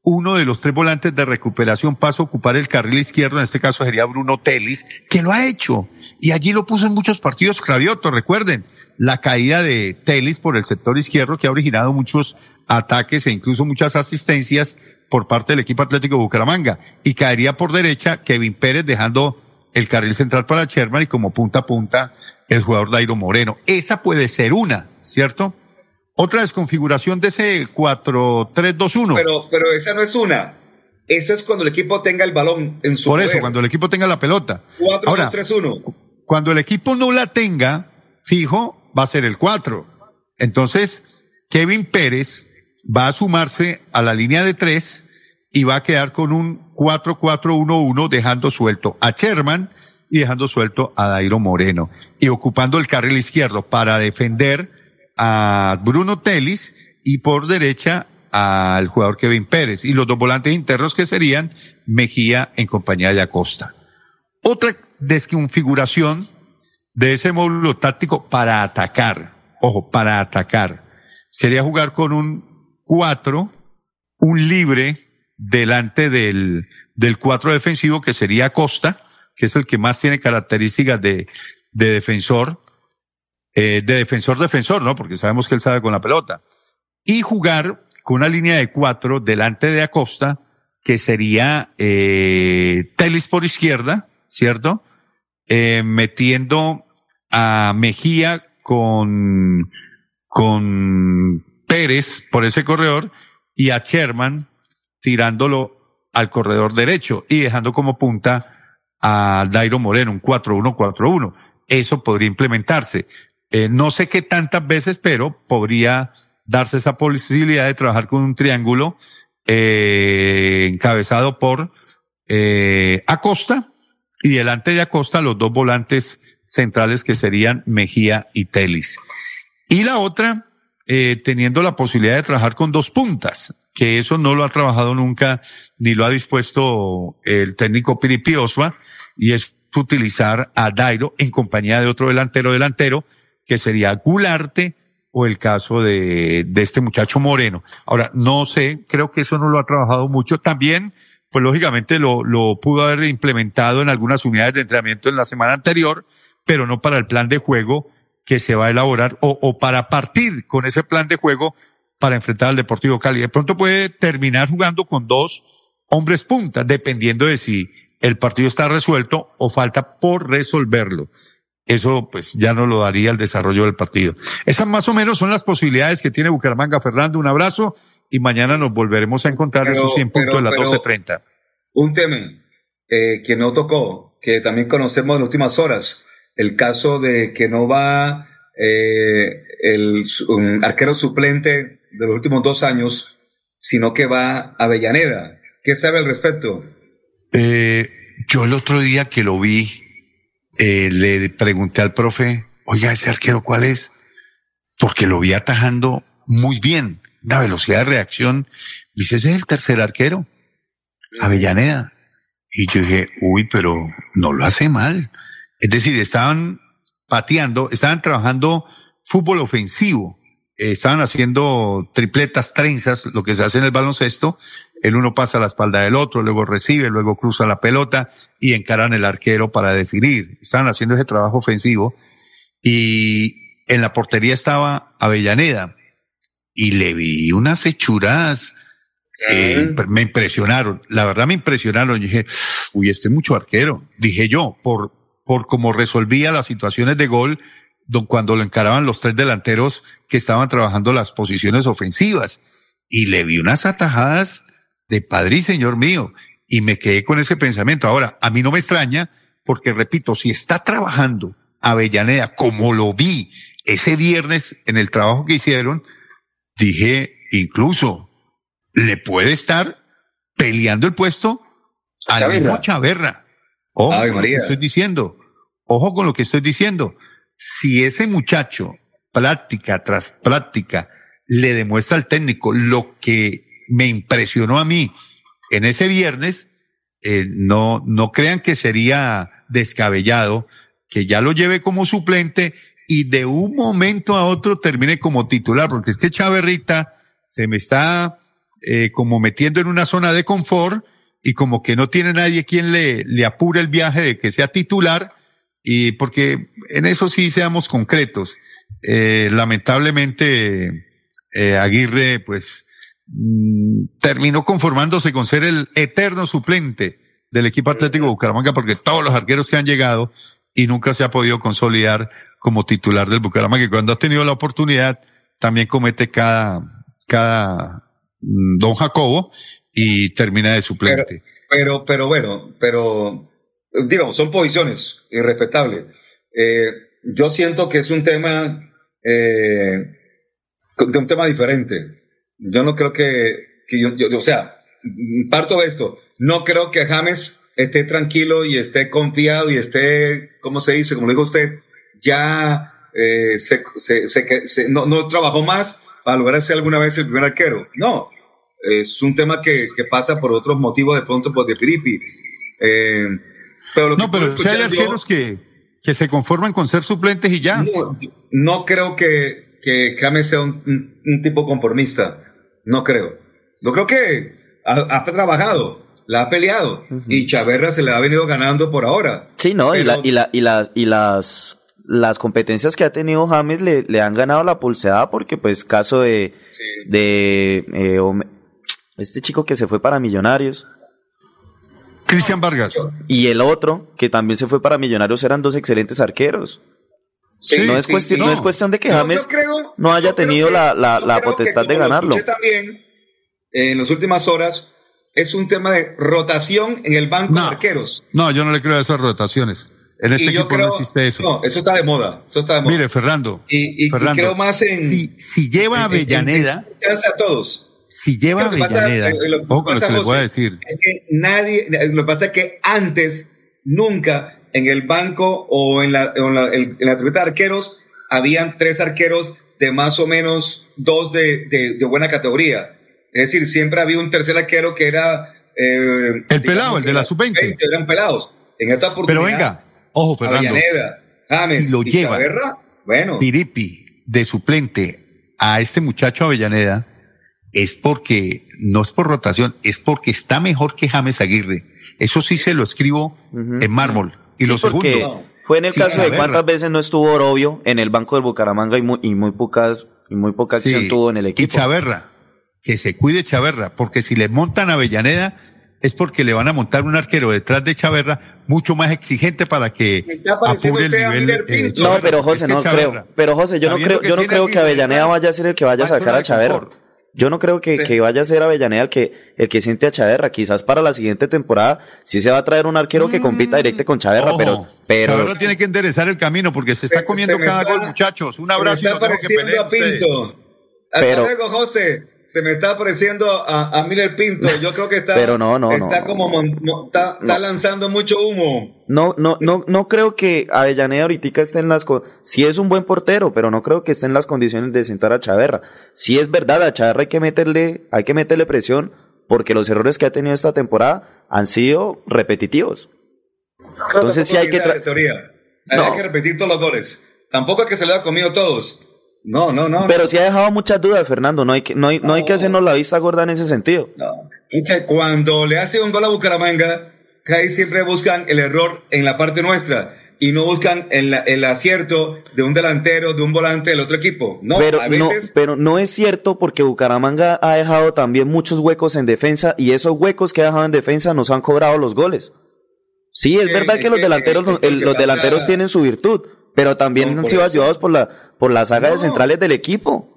uno de los tres volantes de recuperación pasa a ocupar el carril izquierdo, en este caso sería Bruno Telis, que lo ha hecho. Y allí lo puso en muchos partidos Cravioto, recuerden, la caída de Telis por el sector izquierdo que ha originado muchos ataques e incluso muchas asistencias por parte del equipo Atlético de Bucaramanga. Y caería por derecha Kevin Pérez dejando el carril central para Sherman y como punta a punta el jugador Dairo Moreno. Esa puede ser una, ¿cierto? Otra desconfiguración de ese 4-3-2-1. Pero, pero esa no es una. Eso es cuando el equipo tenga el balón en su Por eso, cuando el equipo tenga la pelota. 4, Ahora, 2, 3, 1. cuando el equipo no la tenga, fijo, va a ser el 4. Entonces, Kevin Pérez va a sumarse a la línea de 3 y va a quedar con un 4-4-1-1 dejando suelto a Sherman y dejando suelto a Dairo Moreno. Y ocupando el carril izquierdo para defender a Bruno Telis y por derecha al jugador Kevin Pérez. Y los dos volantes internos que serían Mejía en compañía de Acosta. Otra desconfiguración de ese módulo táctico para atacar, ojo, para atacar, sería jugar con un 4, un libre delante del, del 4 defensivo que sería Acosta, que es el que más tiene características de, de defensor, eh, de defensor-defensor, ¿no? Porque sabemos que él sabe con la pelota. Y jugar con una línea de cuatro delante de Acosta, que sería eh, Telis por izquierda, ¿cierto? Eh, metiendo a Mejía con, con Pérez por ese corredor y a Sherman tirándolo al corredor derecho y dejando como punta a Dairo Moreno, un 4-1-4-1. Eso podría implementarse. Eh, no sé qué tantas veces, pero podría darse esa posibilidad de trabajar con un triángulo eh, encabezado por eh, Acosta y delante de Acosta los dos volantes centrales que serían Mejía y Telis. Y la otra, eh, teniendo la posibilidad de trabajar con dos puntas, que eso no lo ha trabajado nunca ni lo ha dispuesto el técnico Piripi Osma, y es utilizar a Dairo en compañía de otro delantero delantero, que sería Gularte o el caso de, de este muchacho Moreno. Ahora, no sé, creo que eso no lo ha trabajado mucho. También, pues lógicamente lo, lo pudo haber implementado en algunas unidades de entrenamiento en la semana anterior, pero no para el plan de juego que se va a elaborar o, o para partir con ese plan de juego para enfrentar al Deportivo Cali. De pronto puede terminar jugando con dos hombres puntas, dependiendo de si el partido está resuelto o falta por resolverlo. Eso pues ya no lo daría el desarrollo del partido. Esas más o menos son las posibilidades que tiene Bucaramanga. Fernando, un abrazo y mañana nos volveremos a encontrar Pero- esos 100 puntos de las pero- 12.30. Un tema eh, que no tocó, que también conocemos en las últimas horas, el caso de que no va eh, el un arquero suplente de los últimos dos años, sino que va a Avellaneda. ¿Qué sabe al respecto? Eh, yo el otro día que lo vi, eh, le pregunté al profe, oiga, ese arquero cuál es? Porque lo vi atajando muy bien, una velocidad de reacción. Dice, ese es el tercer arquero, Avellaneda. Y yo dije, uy, pero no lo hace mal. Es decir, estaban pateando, estaban trabajando fútbol ofensivo, eh, estaban haciendo tripletas, trenzas, lo que se hace en el baloncesto. El uno pasa a la espalda del otro, luego recibe, luego cruza la pelota y encaran el arquero para definir. Estaban haciendo ese trabajo ofensivo y en la portería estaba Avellaneda y le vi unas hechuras. eh, me impresionaron, la verdad me impresionaron. Yo dije, uy, este es mucho arquero. Dije yo, por, por cómo resolvía las situaciones de gol cuando lo encaraban los tres delanteros que estaban trabajando las posiciones ofensivas. Y le vi unas atajadas de padre y señor mío. Y me quedé con ese pensamiento. Ahora, a mí no me extraña, porque repito, si está trabajando Avellaneda como lo vi ese viernes en el trabajo que hicieron, dije, incluso le puede estar peleando el puesto al Chaverra. Chaverra. Ojo con lo que estoy diciendo. Ojo con lo que estoy diciendo. Si ese muchacho, práctica tras práctica, le demuestra al técnico lo que me impresionó a mí en ese viernes, eh, no, no crean que sería descabellado que ya lo lleve como suplente y de un momento a otro termine como titular, porque este Chaverrita se me está eh, como metiendo en una zona de confort y como que no tiene nadie quien le, apure el viaje de que sea titular y porque en eso sí seamos concretos. Eh, lamentablemente eh, Aguirre pues mm, terminó conformándose con ser el eterno suplente del equipo Atlético de Bucaramanga porque todos los arqueros que han llegado y nunca se ha podido consolidar como titular del Bucaramanga, que cuando ha tenido la oportunidad también comete cada, cada mm, don Jacobo y termina de suplente. Pero, pero bueno, pero digamos, son posiciones irrespetables. Eh, yo siento que es un tema, eh, de un tema diferente. Yo no creo que, que yo, yo- o sea, parto de esto. No creo que James esté tranquilo y esté confiado y esté, ¿cómo se dice? Como dijo usted, ya eh, se- se- se- no, no trabajó más para lograr ser alguna vez el primer arquero. No, es un tema que, que pasa por otros motivos de pronto, pues de Piripi. Eh, pero lo que No, pero si hay yo- arqueros que, que se conforman con ser suplentes y ya. no, creo que, que James sea un, un- un tipo conformista. No creo. Yo creo que ha, ha trabajado, la ha peleado y Chaverra se le ha venido ganando por ahora. Sí, no, y, la, y, la, y, las, y las, las competencias que ha tenido James le, le han ganado la pulseada porque pues caso de, de eh, este chico que se fue para Millonarios Cristian Vargas. y el otro que también se fue para Millonarios eran dos excelentes arqueros. Sí, no, es sí, cuestión, sí. no es cuestión de que James creo- no haya tenido que- la, la, la potestad de ganarlo. también eh, en las últimas horas es un tema de rotación en el banco de arqueros. No, yo no le creo a esas rotaciones. En este equipo no existe eso. No, eso está de moda. Eso está de moda. Mire, Fernando. y, y- y Fernando, creo más en. si, si lleva en- en- Avellaneda, en- en- a todos. Si lleva Es que pasa- Avellaneda, eh, lo que ojo con lo pasa, que les voy a decir. Es que nadie, lo que pasa es que antes, nunca en el banco o en la, en la, en la de arqueros, habían tres arqueros de más o menos dos de, de, de buena categoría. Es decir, siempre había un tercer arquero que era... eh, El pelado, el de la sub-20. Eran pelados. En esta oportunidad, Pero venga, ojo, Fernando. Avellaneda, James si lo y lleva Chaverra, bueno. Piripi de suplente a este muchacho Avellaneda, es porque, no es por rotación, es porque está mejor que James Aguirre. Eso sí se lo escribo en mármol. Y Sí, lo porque segundo, fue en el Sí, caso de cuántas veces no estuvo Orobio en el banco del Bucaramanga y muy, y muy pocas y muy poca acción Sí, tuvo en el Y equipo. Chaverra, que se cuide Chaverra, porque si le montan a Avellaneda, es porque le van a montar un arquero detrás de Chaverra mucho más exigente para que apure el nivel. Eh. No, pero Es José, que no Chaverra, creo. Pero José, yo no creo, yo no creo que Avellaneda vaya a ser el que vaya a va a sacar a Chaverra. confort. Yo no creo que, Sí. que vaya a ser Avellaneda el que, el que siente a Chaverra. Quizás para la siguiente temporada sí se va a traer un arquero que compita directo con Chaverra, Ojo, pero, pero Chaverra tiene que enderezar el camino porque se está Se- comiendo se cada está- gol, muchachos. Un abrazo y que a ustedes. Pinto. Hasta Pero- luego, José. Se me está pareciendo a, a Miller Pinto. Yo creo que está, Pero no, no, está no, como mo- está, está lanzando mucho humo. no, no, no, no creo que Avellaneda ahorita esté en las, co- sí es un buen portero, pero no creo que esté en las condiciones de sentar a Chaverra. Sí es verdad, a Chaverra hay que meterle, hay que meterle presión, porque los errores que ha tenido esta temporada han sido repetitivos. Entonces sí hay que. Hay No. que repetir todos los goles. Tampoco es que se le haya comido todos. No, no, no. pero sí ha dejado muchas dudas, Fernando, no hay que, no hay, no hay que hacernos la vista gorda en ese sentido. No. Cuando le hace un gol a Bucaramanga, ahí siempre buscan el error en la parte nuestra y no buscan el, el acierto de un delantero, de un volante del otro equipo. No, pero, a no, veces pero no es cierto porque Bucaramanga ha dejado también muchos huecos en defensa y esos huecos que ha dejado en defensa nos han cobrado los goles. Sí, es verdad que los delanteros, lo el- los pasa- delanteros tienen su virtud, pero también No, han sido eso. ayudados por la, por la saga de centrales del equipo.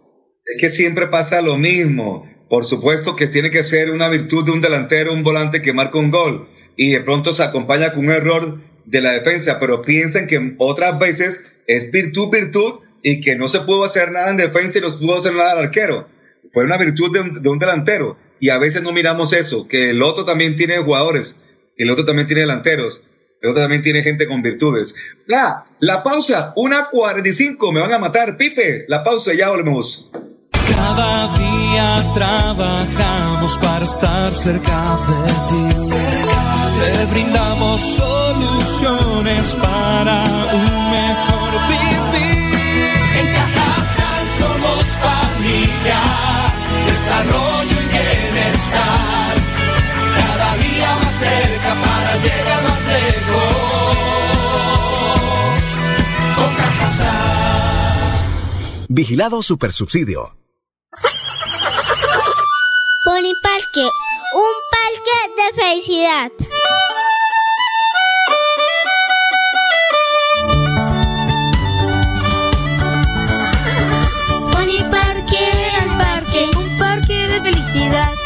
Es que siempre pasa lo mismo. Por supuesto que tiene que ser una virtud de un delantero, un volante que marca un gol. Y de pronto se acompaña con un error de la defensa, pero piensen que otras veces es virtud, virtud, y que no se pudo hacer nada en defensa y no se pudo hacer nada al arquero. Fue una virtud de un, de un delantero. Y a veces no miramos eso, que el otro también tiene jugadores, el otro también tiene delanteros, el otro también tiene gente con virtudes. La, la pausa, una 45, me van a matar, Pipe, la pausa, ya volvemos. Cada día trabajamos para estar cerca de ti. Te brindamos soluciones para un mejor vivir. En Cajasal somos familia, desarrollo y bienestar. Cerca para llegar más lejos. Con Cajasal. Vigilado Supersubsidio. Pony Parque, un parque de felicidad. Pony Parque, el parque, un parque de felicidad.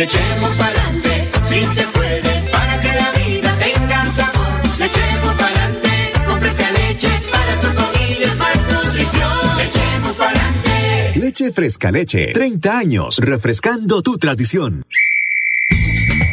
Le echemos pa'lante, si se puede, para que la vida tenga sabor. Le echemos pa'lante, con fresca leche, para tu familia es más nutrición. Le echemos pa'lante. Leche Fresca Leche. 30 años refrescando tu tradición.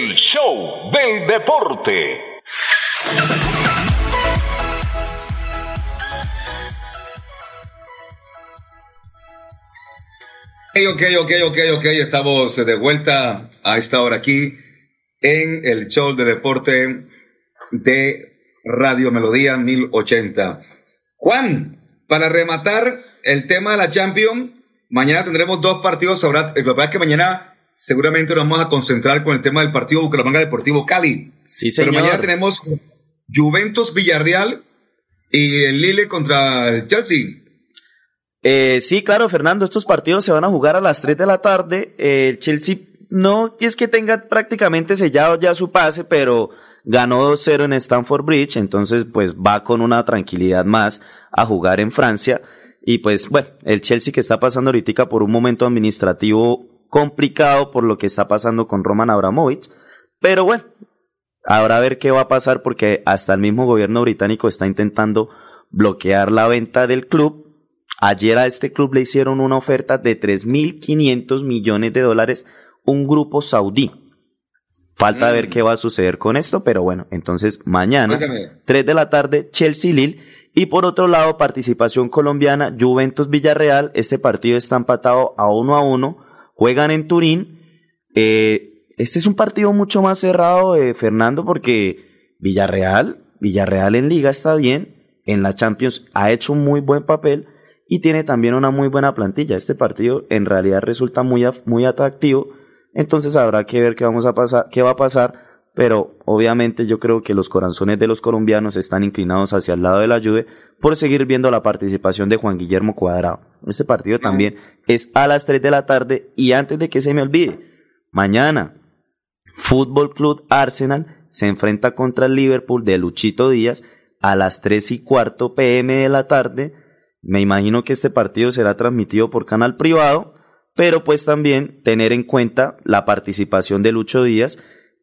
El show del deporte. Ok, ok, ok, ok. Estamos de vuelta a esta hora aquí en el show de deporte de Radio Melodía 1080. Juan, para rematar el tema de la Champions, mañana tendremos dos partidos. Ahora, lo que pasa es que mañana seguramente nos vamos a concentrar con el tema del partido Bucaramanga Deportivo Cali. Sí, Pero señor. mañana tenemos Juventus Villarreal y el Lille contra el Chelsea. Eh, sí, claro, Fernando, estos partidos se van a jugar a las 3 de la tarde. Eh, el Chelsea no es que tenga prácticamente sellado ya su pase, pero ganó 2-0 en Stamford Bridge, entonces pues va con una tranquilidad más a jugar en Francia. Y pues bueno, el Chelsea que está pasando ahorita por un momento administrativo complicado por lo que está pasando con Roman Abramovich, pero bueno, habrá a ver qué va a pasar porque hasta el mismo gobierno británico está intentando bloquear la venta del club. Ayer a este club le hicieron una oferta de 3.500 millones de dólares un grupo saudí. Falta ver qué va a suceder con esto, pero bueno, entonces mañana, Óigame. 3 de la tarde, Chelsea Lille. Y por otro lado, participación colombiana, Juventus Villarreal. Este partido está empatado a uno a uno. Juegan en Turín. Eh, este es un partido mucho más cerrado, eh, Fernando, porque Villarreal, Villarreal en liga está bien. En la Champions ha hecho un muy buen papel y tiene también una muy buena plantilla. Este partido en realidad resulta muy, muy atractivo. Entonces habrá que ver qué vamos a pasar, qué va a pasar, pero obviamente yo creo que los corazones de los colombianos están inclinados hacia el lado de la Juve por seguir viendo la participación de Juan Guillermo Cuadrado. Este partido también es a las 3 de la tarde y antes de que se me olvide, mañana Fútbol Club Arsenal se enfrenta contra el Liverpool de Luchito Díaz a las 3 y cuarto pm de la tarde. Me imagino que este partido será transmitido por canal privado, pero pues también tener en cuenta la participación de Lucho Díaz.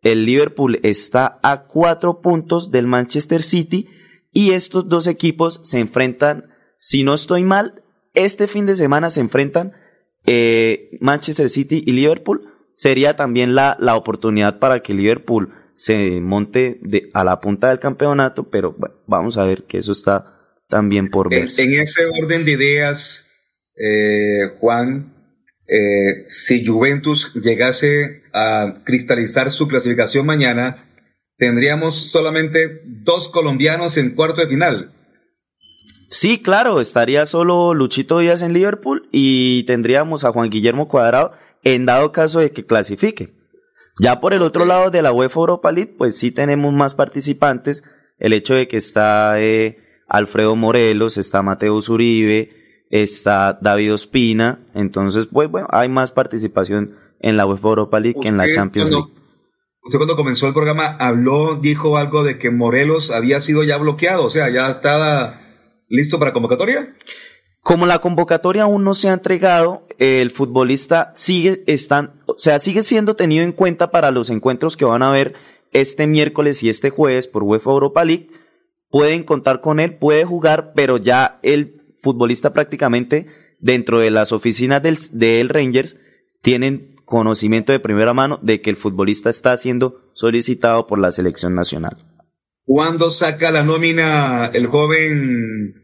El Liverpool está a cuatro puntos del Manchester City y estos dos equipos se enfrentan, si no estoy mal, este fin de semana se enfrentan eh, Manchester City y Liverpool. Sería también la, la oportunidad para que Liverpool se monte de, a la punta del campeonato, pero bueno, vamos a ver que eso está también por En, verse. en ese orden de ideas, eh, Juan, eh, si Juventus llegase a cristalizar su clasificación mañana, tendríamos solamente dos colombianos en cuarto de final. Sí, claro, estaría solo Luchito Díaz en Liverpool y tendríamos a Juan Guillermo Cuadrado en dado caso de que clasifique. Ya por el otro lado de la UEFA Europa League, pues sí tenemos más participantes. El hecho de que está eh, Alfredo Morelos, está Mateo Uribe, está David Ospina. Entonces, pues bueno, hay más participación en la UEFA Europa League que en la Champions cuando- League. Usted cuando comenzó el programa habló, dijo algo de que Morelos había sido ya bloqueado, o sea, ya estaba listo para convocatoria. Como la convocatoria aún no se ha entregado, el futbolista sigue están, o sea, sigue siendo tenido en cuenta para los encuentros que van a haber este miércoles y este jueves por UEFA Europa League. Pueden contar con él, puede jugar, pero ya el futbolista prácticamente dentro de las oficinas del, del Rangers tienen conocimiento de primera mano de que el futbolista está siendo solicitado por la selección nacional. ¿Cuándo saca la nómina el joven?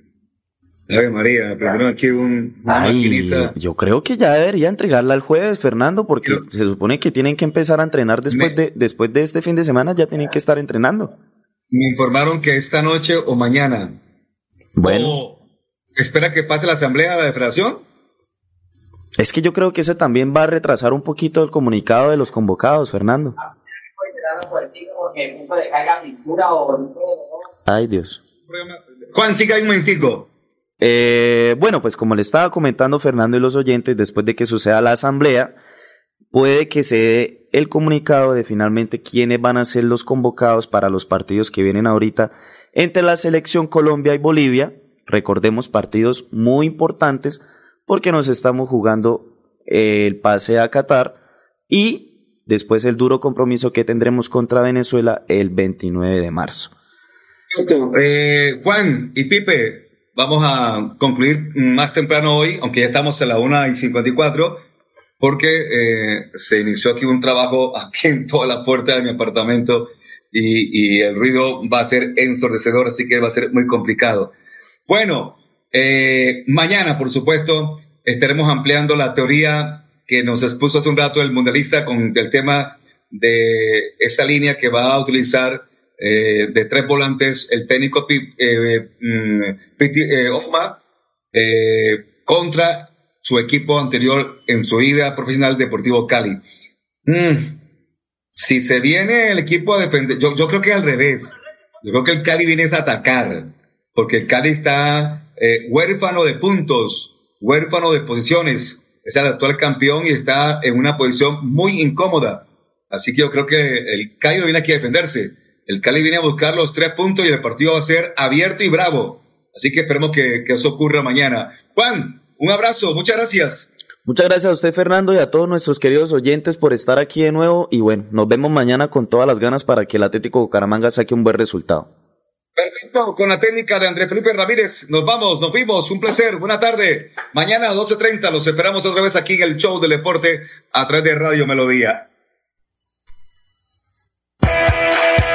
Ave María, primero aquí un, una Ay, maquinita. yo creo que ya debería entregarla el jueves, Fernando, porque se supone que tienen que empezar a entrenar después de después de este fin de semana, ya tienen que estar entrenando. Me informaron que esta noche o mañana. Bueno. O espera que pase la asamblea de la federación. Es que yo creo que eso también va a retrasar un poquito el comunicado de los convocados, Fernando. Ay, Dios. Juan, siga un momentico. Eh, bueno, pues como le estaba comentando Fernando y los oyentes, después de que suceda la asamblea, puede que se dé el comunicado de finalmente quiénes van a ser los convocados para los partidos que vienen ahorita entre la selección Colombia y Bolivia. Recordemos partidos muy importantes porque nos estamos jugando el pase a Qatar y después el duro compromiso que tendremos contra Venezuela el 29 de marzo. Eh, Juan y Pipe, vamos a concluir más temprano hoy, aunque ya estamos a la 1 y 54, porque eh, se inició aquí un trabajo (laughs) aquí en toda la puerta de mi apartamento y, y el ruido va a ser ensordecedor, así que va a ser muy complicado. Bueno, eh, mañana, por supuesto, estaremos ampliando la teoría que nos expuso hace un rato el mundialista con el tema de esa línea que va a utilizar eh, de tres volantes el técnico eh, mm, Osma eh, contra su equipo anterior en su vida profesional Deportivo Cali. Mm, si se viene el equipo a defender, yo, yo creo que al revés. Yo creo que el Cali viene a atacar, porque el Cali está eh, huérfano de puntos, huérfano de posiciones. Es el actual campeón y está en una posición muy incómoda. Así que yo creo que el Cali no viene aquí a defenderse. El Cali viene a buscar los tres puntos y el partido va a ser abierto y bravo. Así que esperemos que, que eso ocurra mañana. Juan, un abrazo, muchas gracias. Muchas gracias a usted, Fernando, y a todos nuestros queridos oyentes por estar aquí de nuevo. Y bueno, nos vemos mañana con todas las ganas para que el Atlético Bucaramanga saque un buen resultado. Perfecto, con la técnica de André Felipe Ramírez. Nos vamos, nos vimos. Un placer. Buena tarde. Mañana a 12.30 los esperamos otra vez aquí en el show del deporte a través de Radio Melodía.